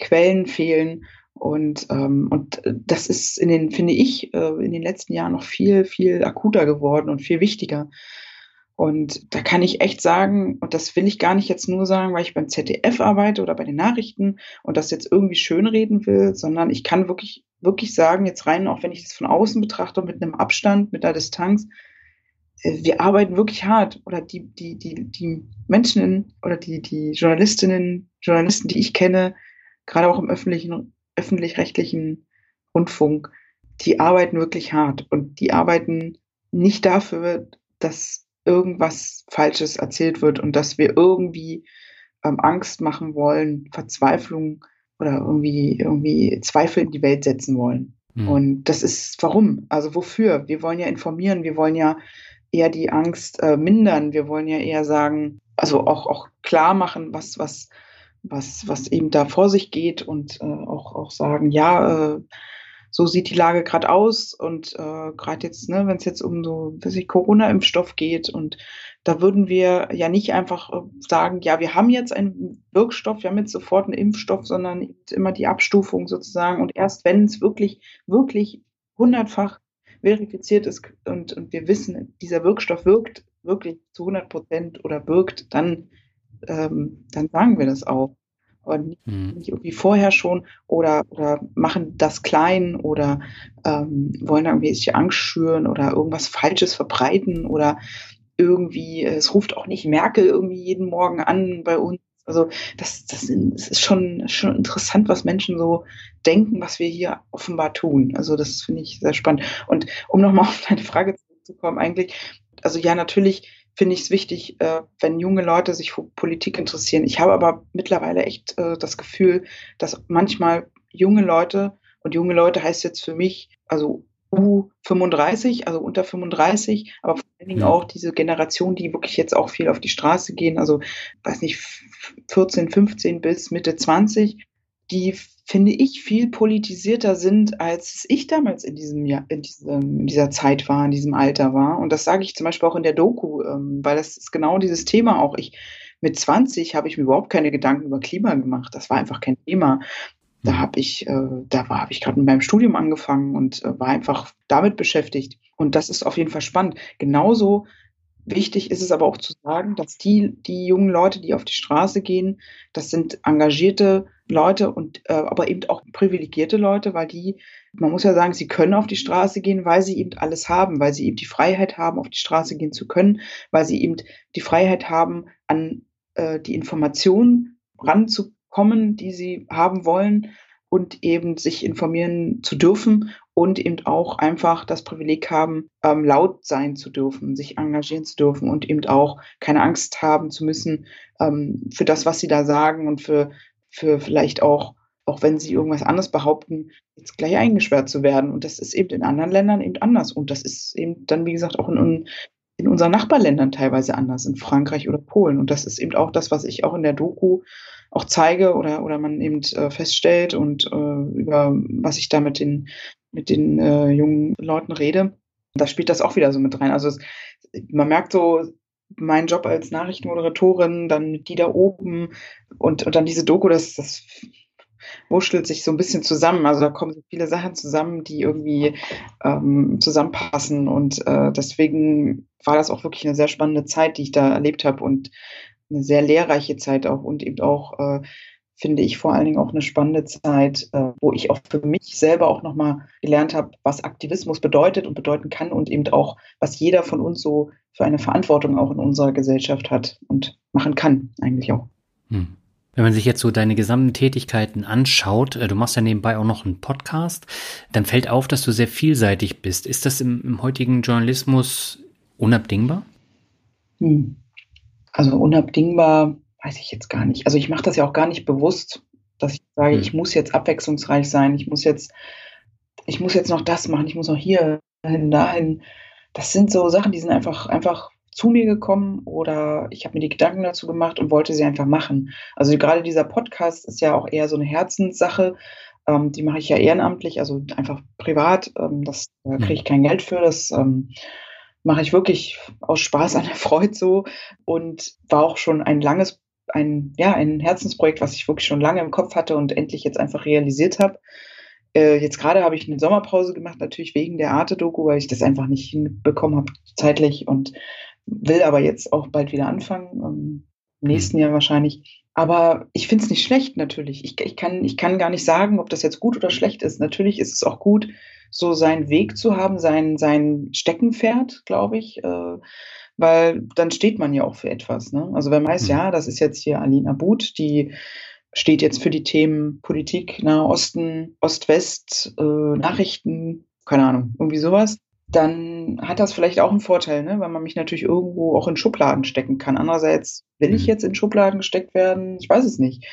Quellen fehlen. Und, ähm, und das ist in den, finde ich, äh, in den letzten Jahren noch viel, viel akuter geworden und viel wichtiger. Und da kann ich echt sagen, und das will ich gar nicht jetzt nur sagen, weil ich beim ZDF arbeite oder bei den Nachrichten und das jetzt irgendwie schönreden will, sondern ich kann wirklich, wirklich sagen, jetzt rein, auch wenn ich das von außen betrachte, mit einem Abstand, mit der Distanz, äh, wir arbeiten wirklich hart. Oder die, die, die, die Menschen oder die, die Journalistinnen, Journalisten, die ich kenne, gerade auch im öffentlichen, öffentlich-rechtlichen Rundfunk, die arbeiten wirklich hart. Und die arbeiten nicht dafür, dass irgendwas Falsches erzählt wird und dass wir irgendwie ähm, Angst machen wollen, Verzweiflung oder irgendwie, irgendwie Zweifel in die Welt setzen wollen. Mhm. Und das ist warum? Also wofür? Wir wollen ja informieren, wir wollen ja eher die Angst äh, mindern, wir wollen ja eher sagen, also auch, auch klar machen, was, was, was, was eben da vor sich geht und äh, auch, auch sagen, ja, äh, so sieht die Lage gerade aus und äh, gerade jetzt, ne, wenn es jetzt um so Corona-Impfstoff geht und da würden wir ja nicht einfach äh, sagen, ja, wir haben jetzt einen Wirkstoff, wir haben jetzt sofort einen Impfstoff, sondern immer die Abstufung sozusagen und erst wenn es wirklich, wirklich hundertfach verifiziert ist und, und wir wissen, dieser Wirkstoff wirkt wirklich zu 100 Prozent oder wirkt, dann, ähm, dann sagen wir das auch aber nicht, mhm. nicht irgendwie vorher schon oder, oder machen das klein oder ähm, wollen irgendwie sich Angst schüren oder irgendwas Falsches verbreiten oder irgendwie, es ruft auch nicht Merkel irgendwie jeden Morgen an bei uns. Also das, das, ist schon, schon interessant, was Menschen so denken, was wir hier offenbar tun. Also das finde ich sehr spannend. Und um nochmal auf deine Frage zurückzukommen, eigentlich, also ja, natürlich finde ich es wichtig, äh, wenn junge Leute sich für Politik interessieren. Ich habe aber mittlerweile echt äh, das Gefühl, dass manchmal junge Leute, und junge Leute heißt jetzt für mich, also U35, also unter 35, aber vor allen Dingen auch diese Generation, die wirklich jetzt auch viel auf die Straße gehen, also weiß nicht, 14, 15 bis Mitte 20, die finde ich, viel politisierter sind, als ich damals in diesem Jahr, in, diesem, in dieser Zeit war, in diesem Alter war. Und das sage ich zum Beispiel auch in der Doku, ähm, weil das ist genau dieses Thema auch. Ich mit 20 habe ich mir überhaupt keine Gedanken über Klima gemacht. Das war einfach kein Thema. Da mhm. habe ich, äh, da war, habe ich gerade mit meinem Studium angefangen und äh, war einfach damit beschäftigt. Und das ist auf jeden Fall spannend. Genauso wichtig ist es aber auch zu sagen, dass die, die jungen Leute, die auf die Straße gehen, das sind engagierte Leute und äh, aber eben auch privilegierte Leute, weil die, man muss ja sagen, sie können auf die Straße gehen, weil sie eben alles haben, weil sie eben die Freiheit haben, auf die Straße gehen zu können, weil sie eben die Freiheit haben, an äh, die Informationen ranzukommen, die sie haben wollen und eben sich informieren zu dürfen und eben auch einfach das Privileg haben, ähm, laut sein zu dürfen, sich engagieren zu dürfen und eben auch keine Angst haben zu müssen ähm, für das, was sie da sagen und für, für vielleicht auch, auch wenn sie irgendwas anderes behaupten, jetzt gleich eingesperrt zu werden. Und das ist eben in anderen Ländern eben anders. Und das ist eben dann, wie gesagt, auch in, in unseren Nachbarländern teilweise anders, in Frankreich oder Polen. Und das ist eben auch das, was ich auch in der Doku auch zeige oder, oder man eben äh, feststellt und äh, über was ich da mit den mit den äh, jungen Leuten rede, da spielt das auch wieder so mit rein. Also es, man merkt so, mein Job als Nachrichtenmoderatorin, dann die da oben und, und dann diese Doku, das, das wurschtelt sich so ein bisschen zusammen. Also da kommen so viele Sachen zusammen, die irgendwie ähm, zusammenpassen. Und äh, deswegen war das auch wirklich eine sehr spannende Zeit, die ich da erlebt habe und eine sehr lehrreiche Zeit auch und eben auch äh, finde ich vor allen Dingen auch eine spannende Zeit, äh, wo ich auch für mich selber auch nochmal gelernt habe, was Aktivismus bedeutet und bedeuten kann und eben auch, was jeder von uns so für eine Verantwortung auch in unserer Gesellschaft hat und machen kann, eigentlich auch. Hm. Wenn man sich jetzt so deine gesamten Tätigkeiten anschaut, äh, du machst ja nebenbei auch noch einen Podcast, dann fällt auf, dass du sehr vielseitig bist. Ist das im, im heutigen Journalismus unabdingbar? Hm. Also unabdingbar weiß ich jetzt gar nicht. Also ich mache das ja auch gar nicht bewusst, dass ich sage, mhm. ich muss jetzt abwechslungsreich sein, ich muss jetzt, ich muss jetzt noch das machen, ich muss noch hier hin, dahin. Das sind so Sachen, die sind einfach, einfach zu mir gekommen oder ich habe mir die Gedanken dazu gemacht und wollte sie einfach machen. Also gerade dieser Podcast ist ja auch eher so eine Herzenssache. Ähm, die mache ich ja ehrenamtlich, also einfach privat. Ähm, das da kriege ich kein Geld für. Das ähm, mache ich wirklich aus Spaß an der Freude so und war auch schon ein langes ein, ja, ein Herzensprojekt, was ich wirklich schon lange im Kopf hatte und endlich jetzt einfach realisiert habe. Äh, jetzt gerade habe ich eine Sommerpause gemacht, natürlich wegen der Arte-Doku, weil ich das einfach nicht hinbekommen habe zeitlich und will aber jetzt auch bald wieder anfangen, ähm, im nächsten mhm. Jahr wahrscheinlich. Aber ich finde es nicht schlecht natürlich. Ich, ich, kann, ich kann gar nicht sagen, ob das jetzt gut oder schlecht ist. Natürlich ist es auch gut, so seinen Weg zu haben, sein, sein Steckenpferd, glaube ich. Äh, weil dann steht man ja auch für etwas. Ne? Also wenn man weiß, mhm. ja, das ist jetzt hier Alina But, die steht jetzt für die Themen Politik, Nahe Osten, Ost-West, äh, Nachrichten, keine Ahnung, irgendwie sowas, dann hat das vielleicht auch einen Vorteil, ne? weil man mich natürlich irgendwo auch in Schubladen stecken kann. Andererseits, will ich mhm. jetzt in Schubladen gesteckt werden? Ich weiß es nicht.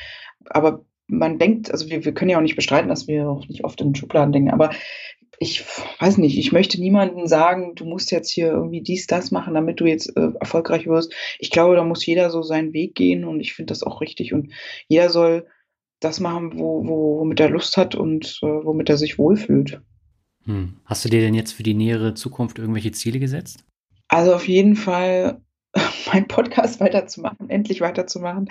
Aber man denkt, also wir, wir können ja auch nicht bestreiten, dass wir auch nicht oft in Schubladen denken, aber ich weiß nicht, ich möchte niemandem sagen, du musst jetzt hier irgendwie dies, das machen, damit du jetzt äh, erfolgreich wirst. Ich glaube, da muss jeder so seinen Weg gehen und ich finde das auch richtig und jeder soll das machen, wo, wo, womit er Lust hat und äh, womit er sich wohlfühlt. Hm. Hast du dir denn jetzt für die nähere Zukunft irgendwelche Ziele gesetzt? Also auf jeden Fall meinen Podcast weiterzumachen, endlich weiterzumachen.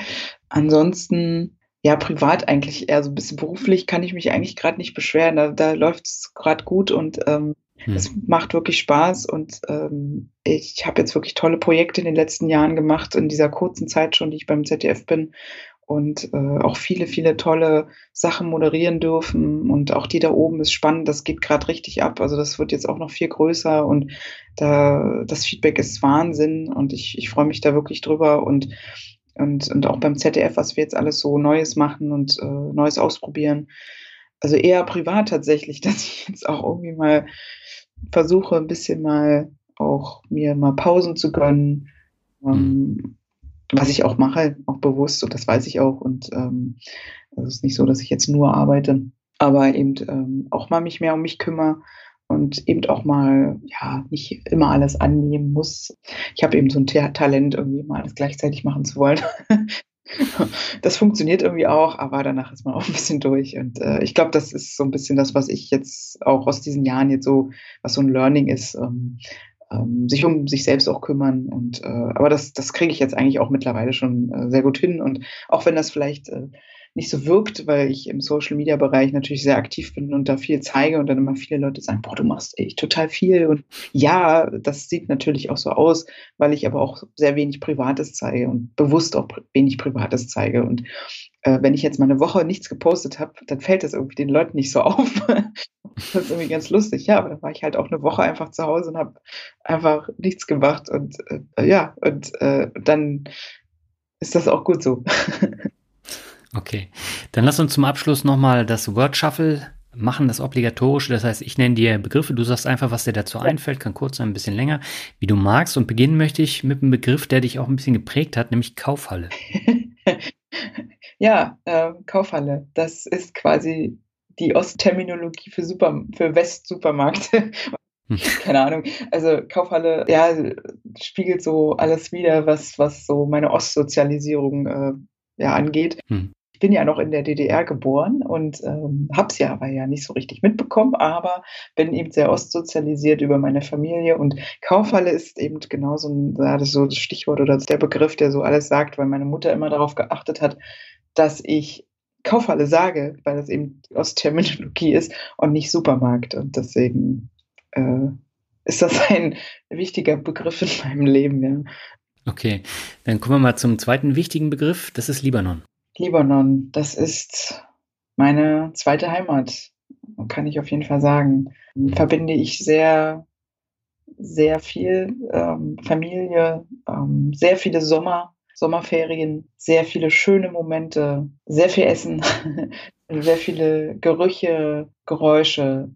Ansonsten ja, privat eigentlich eher so ein bisschen beruflich kann ich mich eigentlich gerade nicht beschweren. Da, da läuft es gerade gut und ähm, hm. es macht wirklich Spaß. Und ähm, ich habe jetzt wirklich tolle Projekte in den letzten Jahren gemacht, in dieser kurzen Zeit schon, die ich beim ZDF bin. Und äh, auch viele, viele tolle Sachen moderieren dürfen. Und auch die da oben ist spannend. Das geht gerade richtig ab. Also das wird jetzt auch noch viel größer. Und da das Feedback ist Wahnsinn. Und ich, ich freue mich da wirklich drüber. Und und, und auch beim ZDF, was wir jetzt alles so Neues machen und äh, Neues ausprobieren. Also eher privat tatsächlich, dass ich jetzt auch irgendwie mal versuche, ein bisschen mal auch mir mal Pausen zu gönnen. Ähm, mhm. was ich auch mache, auch bewusst und das weiß ich auch. Und ähm, es ist nicht so, dass ich jetzt nur arbeite, aber eben ähm, auch mal mich mehr um mich kümmere und eben auch mal, ja, nicht immer alles annehmen muss. Ich habe eben so ein Talent, irgendwie mal alles gleichzeitig machen zu wollen. das funktioniert irgendwie auch, aber danach ist man auch ein bisschen durch. Und äh, ich glaube, das ist so ein bisschen das, was ich jetzt auch aus diesen Jahren jetzt so, was so ein Learning ist, ähm, ähm, sich um sich selbst auch kümmern. Und äh, aber das, das kriege ich jetzt eigentlich auch mittlerweile schon äh, sehr gut hin. Und auch wenn das vielleicht äh, nicht so wirkt, weil ich im Social Media Bereich natürlich sehr aktiv bin und da viel zeige und dann immer viele Leute sagen, boah, du machst echt total viel. Und ja, das sieht natürlich auch so aus, weil ich aber auch sehr wenig Privates zeige und bewusst auch wenig Privates zeige. Und äh, wenn ich jetzt mal eine Woche nichts gepostet habe, dann fällt das irgendwie den Leuten nicht so auf. das ist irgendwie ganz lustig. Ja, aber dann war ich halt auch eine Woche einfach zu Hause und habe einfach nichts gemacht. Und äh, ja, und äh, dann ist das auch gut so. Okay, dann lass uns zum Abschluss nochmal das Word Shuffle machen, das obligatorische. Das heißt, ich nenne dir Begriffe, du sagst einfach, was dir dazu einfällt, kann kurz sein, ein bisschen länger, wie du magst. Und beginnen möchte ich mit einem Begriff, der dich auch ein bisschen geprägt hat, nämlich Kaufhalle. ja, äh, Kaufhalle. Das ist quasi die Ostterminologie für, Super, für West-Supermarkt. Hm. Keine Ahnung. Also Kaufhalle, ja, spiegelt so alles wieder, was, was so meine Ostsozialisierung äh, ja, angeht. Hm bin ja noch in der DDR geboren und ähm, habe es ja aber ja nicht so richtig mitbekommen, aber bin eben sehr ostsozialisiert über meine Familie und Kaufhalle ist eben genau so das so das Stichwort oder der Begriff, der so alles sagt, weil meine Mutter immer darauf geachtet hat, dass ich Kaufhalle sage, weil das eben die Ostterminologie ist und nicht Supermarkt und deswegen äh, ist das ein wichtiger Begriff in meinem Leben, ja. Okay, dann kommen wir mal zum zweiten wichtigen Begriff, das ist Libanon. Libanon, das ist meine zweite Heimat, kann ich auf jeden Fall sagen. Verbinde ich sehr, sehr viel ähm, Familie, ähm, sehr viele Sommer, Sommerferien, sehr viele schöne Momente, sehr viel Essen, sehr viele Gerüche, Geräusche.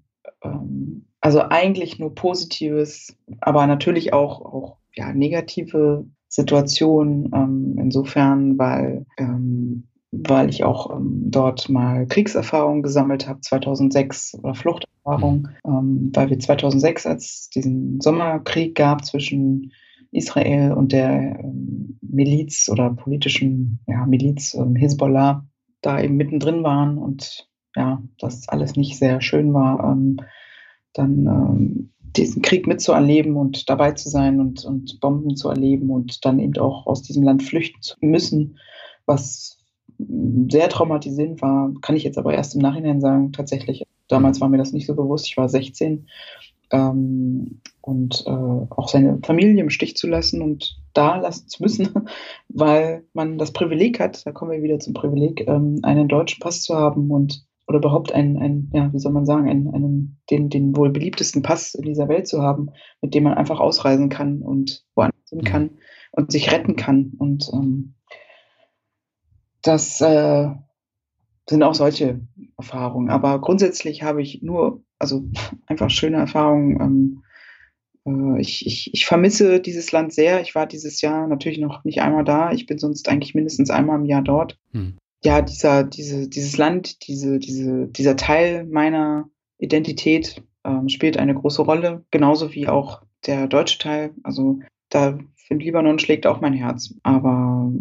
Ähm, also eigentlich nur Positives, aber natürlich auch, auch ja, negative Situation. Ähm, insofern, weil, ähm, weil ich auch ähm, dort mal Kriegserfahrung gesammelt habe, 2006 oder Fluchterfahrung, mhm. ähm, weil wir 2006, als es diesen Sommerkrieg gab zwischen Israel und der ähm, Miliz oder politischen ja, Miliz ähm, Hisbollah, da eben mittendrin waren und ja, das alles nicht sehr schön war, ähm, dann diesen Krieg mitzuerleben und dabei zu sein und, und Bomben zu erleben und dann eben auch aus diesem Land flüchten zu müssen, was sehr traumatisierend war, kann ich jetzt aber erst im Nachhinein sagen, tatsächlich. Damals war mir das nicht so bewusst, ich war 16. Ähm, und äh, auch seine Familie im Stich zu lassen und da lassen zu müssen, weil man das Privileg hat, da kommen wir wieder zum Privileg, ähm, einen deutschen Pass zu haben und oder überhaupt einen, einen ja, wie soll man sagen, einen, einen, den, den wohl beliebtesten Pass in dieser Welt zu haben, mit dem man einfach ausreisen kann und woanders hin mhm. kann und sich retten kann. Und ähm, das äh, sind auch solche Erfahrungen. Aber grundsätzlich habe ich nur, also einfach schöne Erfahrungen. Ähm, äh, ich, ich, ich vermisse dieses Land sehr. Ich war dieses Jahr natürlich noch nicht einmal da. Ich bin sonst eigentlich mindestens einmal im Jahr dort. Hm ja, dieser, diese, dieses Land, diese, diese, dieser Teil meiner Identität ähm, spielt eine große Rolle, genauso wie auch der deutsche Teil. Also da im Libanon schlägt auch mein Herz. Aber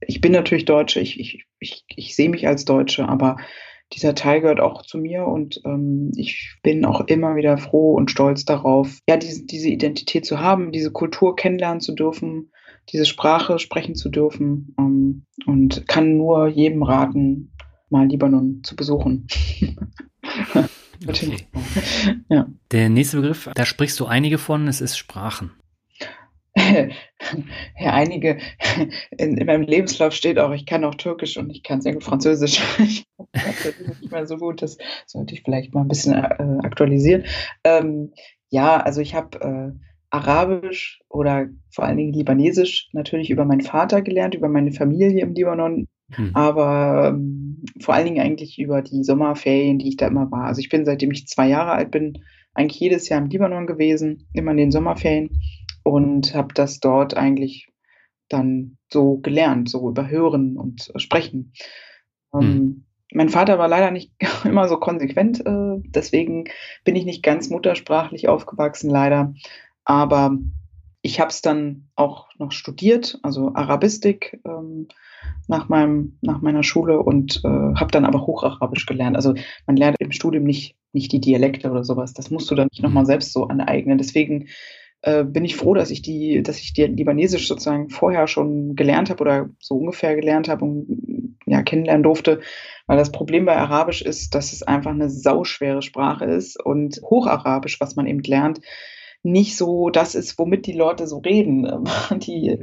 ich bin natürlich Deutsche, ich, ich, ich, ich sehe mich als Deutsche, aber dieser Teil gehört auch zu mir und ähm, ich bin auch immer wieder froh und stolz darauf, ja, diese, diese Identität zu haben, diese Kultur kennenlernen zu dürfen, diese Sprache sprechen zu dürfen ähm, und kann nur jedem raten, mal Libanon zu besuchen. okay. ja. Der nächste Begriff, da sprichst du einige von, es ist Sprachen. ja, einige in, in, meinem Lebenslauf steht auch, ich kann auch Türkisch und ich kann sehr gut Französisch. ich das nicht mehr so gut, das sollte ich vielleicht mal ein bisschen äh, aktualisieren. Ähm, ja, also ich habe äh, Arabisch oder vor allen Dingen Libanesisch natürlich über meinen Vater gelernt, über meine Familie im Libanon, hm. aber ähm, vor allen Dingen eigentlich über die Sommerferien, die ich da immer war. Also ich bin, seitdem ich zwei Jahre alt bin, eigentlich jedes Jahr im Libanon gewesen, immer in den Sommerferien und habe das dort eigentlich dann so gelernt, so über Hören und Sprechen. Hm. Ähm, mein Vater war leider nicht immer so konsequent, äh, deswegen bin ich nicht ganz muttersprachlich aufgewachsen, leider. Aber ich habe es dann auch noch studiert, also Arabistik ähm, nach, meinem, nach meiner Schule und äh, habe dann aber Hocharabisch gelernt. Also man lernt im Studium nicht, nicht die Dialekte oder sowas. Das musst du dann nicht nochmal mhm. selbst so aneignen. Deswegen äh, bin ich froh, dass ich die, dass ich die Libanesisch sozusagen vorher schon gelernt habe oder so ungefähr gelernt habe und ja, kennenlernen durfte. Weil das Problem bei Arabisch ist, dass es einfach eine sauschwere Sprache ist und Hocharabisch, was man eben lernt, nicht so das ist, womit die Leute so reden. Die,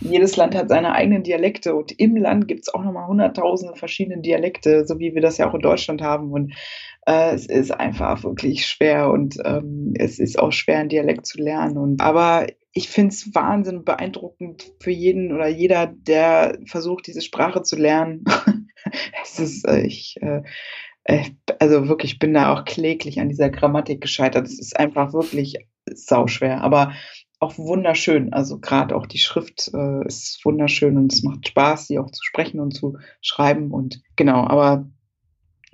jedes Land hat seine eigenen Dialekte und im Land gibt es auch nochmal hunderttausende verschiedene Dialekte, so wie wir das ja auch in Deutschland haben. Und äh, es ist einfach wirklich schwer und ähm, es ist auch schwer, einen Dialekt zu lernen. Und, aber ich finde es wahnsinnig beeindruckend für jeden oder jeder, der versucht, diese Sprache zu lernen. es ist, äh, ich, äh, äh, also wirklich, ich bin da auch kläglich an dieser Grammatik gescheitert. Es ist einfach wirklich sauschwer, aber auch wunderschön. Also gerade auch die Schrift äh, ist wunderschön und es macht Spaß, sie auch zu sprechen und zu schreiben. Und genau, aber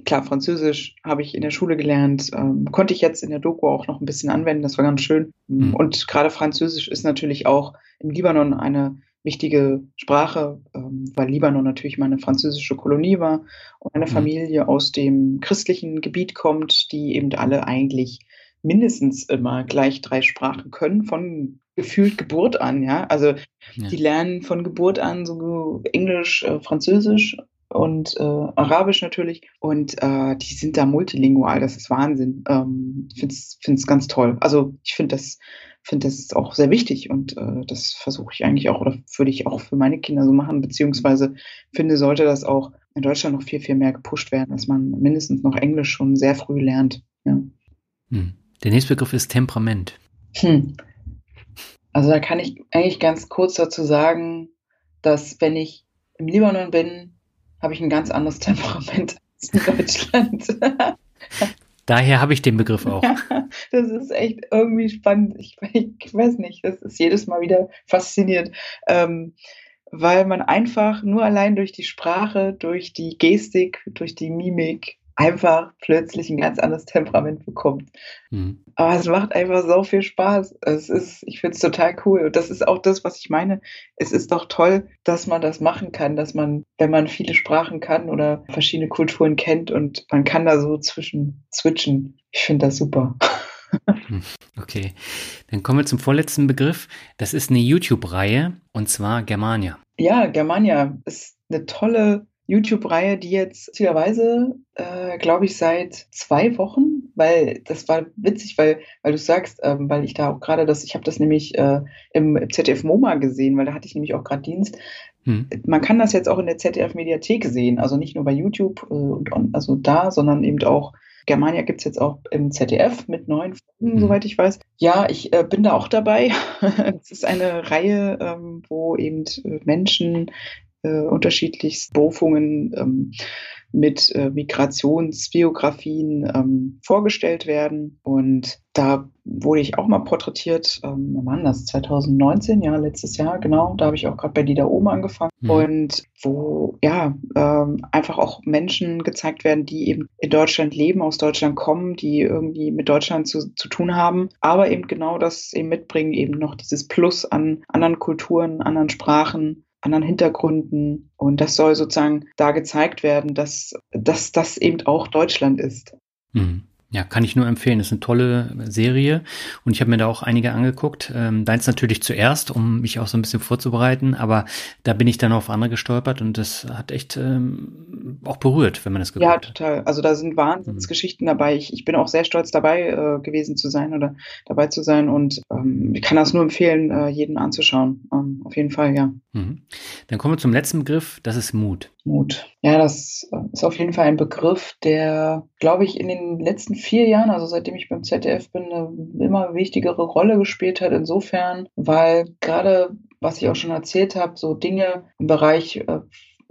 klar, Französisch habe ich in der Schule gelernt, ähm, konnte ich jetzt in der Doku auch noch ein bisschen anwenden, das war ganz schön. Mhm. Und gerade Französisch ist natürlich auch im Libanon eine wichtige Sprache, ähm, weil Libanon natürlich meine französische Kolonie war und eine mhm. Familie aus dem christlichen Gebiet kommt, die eben alle eigentlich mindestens immer gleich drei Sprachen können, von gefühlt Geburt an, ja. Also ja. die lernen von Geburt an so Englisch, äh, Französisch und äh, Arabisch natürlich. Und äh, die sind da multilingual, das ist Wahnsinn. Ähm, ich finde es ganz toll. Also ich finde das, find das auch sehr wichtig und äh, das versuche ich eigentlich auch oder würde ich auch für meine Kinder so machen, beziehungsweise finde, sollte das auch in Deutschland noch viel, viel mehr gepusht werden, dass man mindestens noch Englisch schon sehr früh lernt. Ja. Hm. Der nächste Begriff ist Temperament. Hm. Also da kann ich eigentlich ganz kurz dazu sagen, dass wenn ich im Libanon bin, habe ich ein ganz anderes Temperament als in Deutschland. Daher habe ich den Begriff auch. das ist echt irgendwie spannend. Ich, ich, weiß nicht, das ist jedes Mal wieder faszinierend, ähm, weil man einfach nur allein durch die Sprache, durch die Gestik, durch die Mimik einfach plötzlich ein ganz anderes Temperament bekommt. Mhm. Aber es macht einfach so viel Spaß. Es ist, ich finde es total cool. Und das ist auch das, was ich meine. Es ist doch toll, dass man das machen kann, dass man, wenn man viele Sprachen kann oder verschiedene Kulturen kennt und man kann da so zwischen switchen. Ich finde das super. Hm, okay, dann kommen wir zum vorletzten Begriff. Das ist eine YouTube-Reihe und zwar Germania. Ja, Germania ist eine tolle YouTube-Reihe, die jetzt zielweise, äh, glaube ich, seit zwei Wochen, weil das war witzig, weil, weil du sagst, ähm, weil ich da auch gerade das, ich habe das nämlich äh, im ZDF MoMA gesehen, weil da hatte ich nämlich auch gerade Dienst. Hm. Man kann das jetzt auch in der ZDF-Mediathek sehen, also nicht nur bei YouTube äh, und on, also da, sondern eben auch Germania gibt es jetzt auch im ZDF mit neun Folgen, mhm. soweit ich weiß. Ja, ich äh, bin da auch dabei. Es ist eine Reihe, ähm, wo eben äh, Menschen äh, unterschiedlichst Berufungen ähm, mit äh, Migrationsbiografien ähm, vorgestellt werden. Und da wurde ich auch mal porträtiert, ähm, wann das? 2019, ja, letztes Jahr, genau. Da habe ich auch gerade bei die da oben angefangen. Mhm. Und wo, ja, ähm, einfach auch Menschen gezeigt werden, die eben in Deutschland leben, aus Deutschland kommen, die irgendwie mit Deutschland zu, zu tun haben, aber eben genau das eben mitbringen, eben noch dieses Plus an anderen Kulturen, anderen Sprachen, anderen Hintergründen. Und das soll sozusagen da gezeigt werden, dass, dass das eben auch Deutschland ist. Mhm. Ja, kann ich nur empfehlen. Das ist eine tolle Serie und ich habe mir da auch einige angeguckt. Ähm, deins natürlich zuerst, um mich auch so ein bisschen vorzubereiten, aber da bin ich dann auf andere gestolpert und das hat echt ähm, auch berührt, wenn man das geguckt hat. Ja, total. Also da sind Wahnsinnsgeschichten mhm. dabei. Ich, ich bin auch sehr stolz dabei äh, gewesen zu sein oder dabei zu sein und ähm, ich kann das nur empfehlen, äh, jeden anzuschauen. Ähm, auf jeden Fall, ja. Mhm. Dann kommen wir zum letzten Begriff, das ist Mut. Mut. Ja, das äh, ist auf jeden Fall ein Begriff, der, glaube ich, in den letzten vier Jahren, also seitdem ich beim ZDF bin, eine immer wichtigere Rolle gespielt hat. Insofern, weil gerade, was ich auch schon erzählt habe, so Dinge im Bereich äh,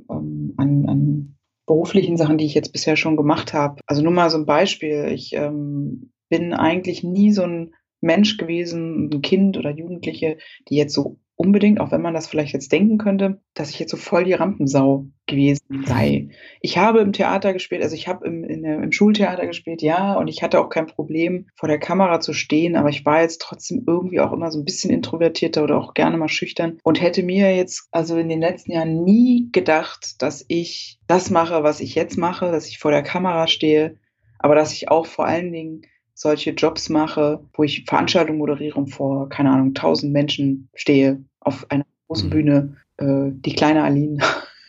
ähm, an, an beruflichen Sachen, die ich jetzt bisher schon gemacht habe. Also nur mal so ein Beispiel. Ich ähm, bin eigentlich nie so ein Mensch gewesen, ein Kind oder Jugendliche, die jetzt so unbedingt, auch wenn man das vielleicht jetzt denken könnte, dass ich jetzt so voll die Rampensau gewesen sei. Ich habe im Theater gespielt, also ich habe im, in, im Schultheater gespielt, ja, und ich hatte auch kein Problem, vor der Kamera zu stehen, aber ich war jetzt trotzdem irgendwie auch immer so ein bisschen introvertierter oder auch gerne mal schüchtern und hätte mir jetzt also in den letzten Jahren nie gedacht, dass ich das mache, was ich jetzt mache, dass ich vor der Kamera stehe, aber dass ich auch vor allen Dingen solche Jobs mache, wo ich Veranstaltungen moderiere und vor, keine Ahnung, tausend Menschen stehe auf einer großen mhm. Bühne, äh, die kleine Aline,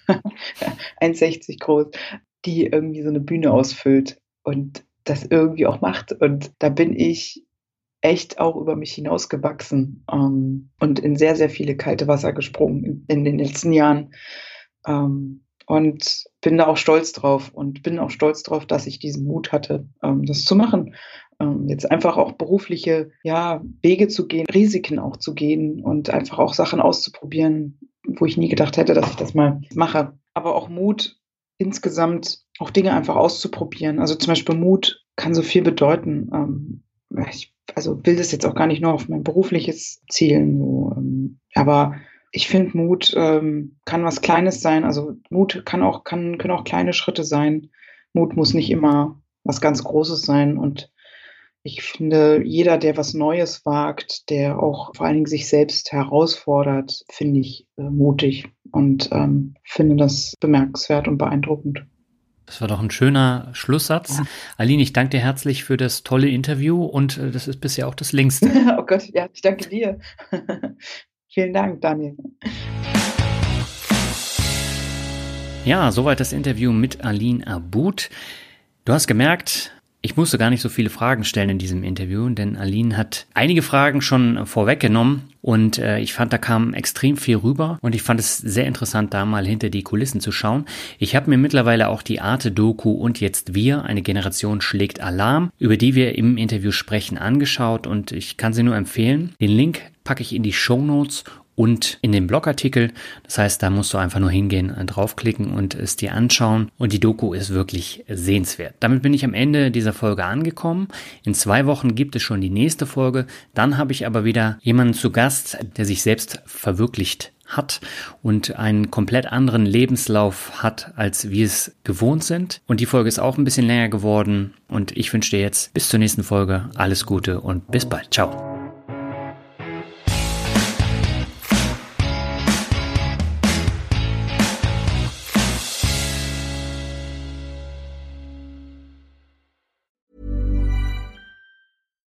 1,60 groß, die irgendwie so eine Bühne ausfüllt und das irgendwie auch macht. Und da bin ich echt auch über mich hinausgewachsen ähm, und in sehr, sehr viele kalte Wasser gesprungen in, in den letzten Jahren. Ähm, und bin da auch stolz drauf und bin auch stolz drauf, dass ich diesen Mut hatte, ähm, das zu machen. Ähm, jetzt einfach auch berufliche ja, Wege zu gehen, Risiken auch zu gehen und einfach auch Sachen auszuprobieren, wo ich nie gedacht hätte, dass ich das mal mache. Aber auch Mut, insgesamt auch Dinge einfach auszuprobieren. Also zum Beispiel Mut kann so viel bedeuten. Ähm, ich also will das jetzt auch gar nicht nur auf mein berufliches zielen, ähm, aber ich finde, Mut kann was Kleines sein. Also Mut kann auch, kann, können auch kleine Schritte sein. Mut muss nicht immer was ganz Großes sein. Und ich finde, jeder, der was Neues wagt, der auch vor allen Dingen sich selbst herausfordert, finde ich äh, mutig und ähm, finde das bemerkenswert und beeindruckend. Das war doch ein schöner Schlusssatz. Ja. Aline, ich danke dir herzlich für das tolle Interview und äh, das ist bisher auch das längste. oh Gott, ja, ich danke dir. Vielen Dank, Daniel. Ja, soweit das Interview mit Aline Abud. Du hast gemerkt, ich musste gar nicht so viele Fragen stellen in diesem Interview, denn Aline hat einige Fragen schon vorweggenommen und äh, ich fand, da kam extrem viel rüber und ich fand es sehr interessant, da mal hinter die Kulissen zu schauen. Ich habe mir mittlerweile auch die Arte-Doku und jetzt wir, eine Generation schlägt Alarm, über die wir im Interview sprechen, angeschaut und ich kann sie nur empfehlen. Den Link packe ich in die Show Notes und in dem Blogartikel. Das heißt, da musst du einfach nur hingehen, äh, draufklicken und es dir anschauen. Und die Doku ist wirklich sehenswert. Damit bin ich am Ende dieser Folge angekommen. In zwei Wochen gibt es schon die nächste Folge. Dann habe ich aber wieder jemanden zu Gast, der sich selbst verwirklicht hat und einen komplett anderen Lebenslauf hat, als wir es gewohnt sind. Und die Folge ist auch ein bisschen länger geworden. Und ich wünsche dir jetzt bis zur nächsten Folge alles Gute und bis bald. Ciao.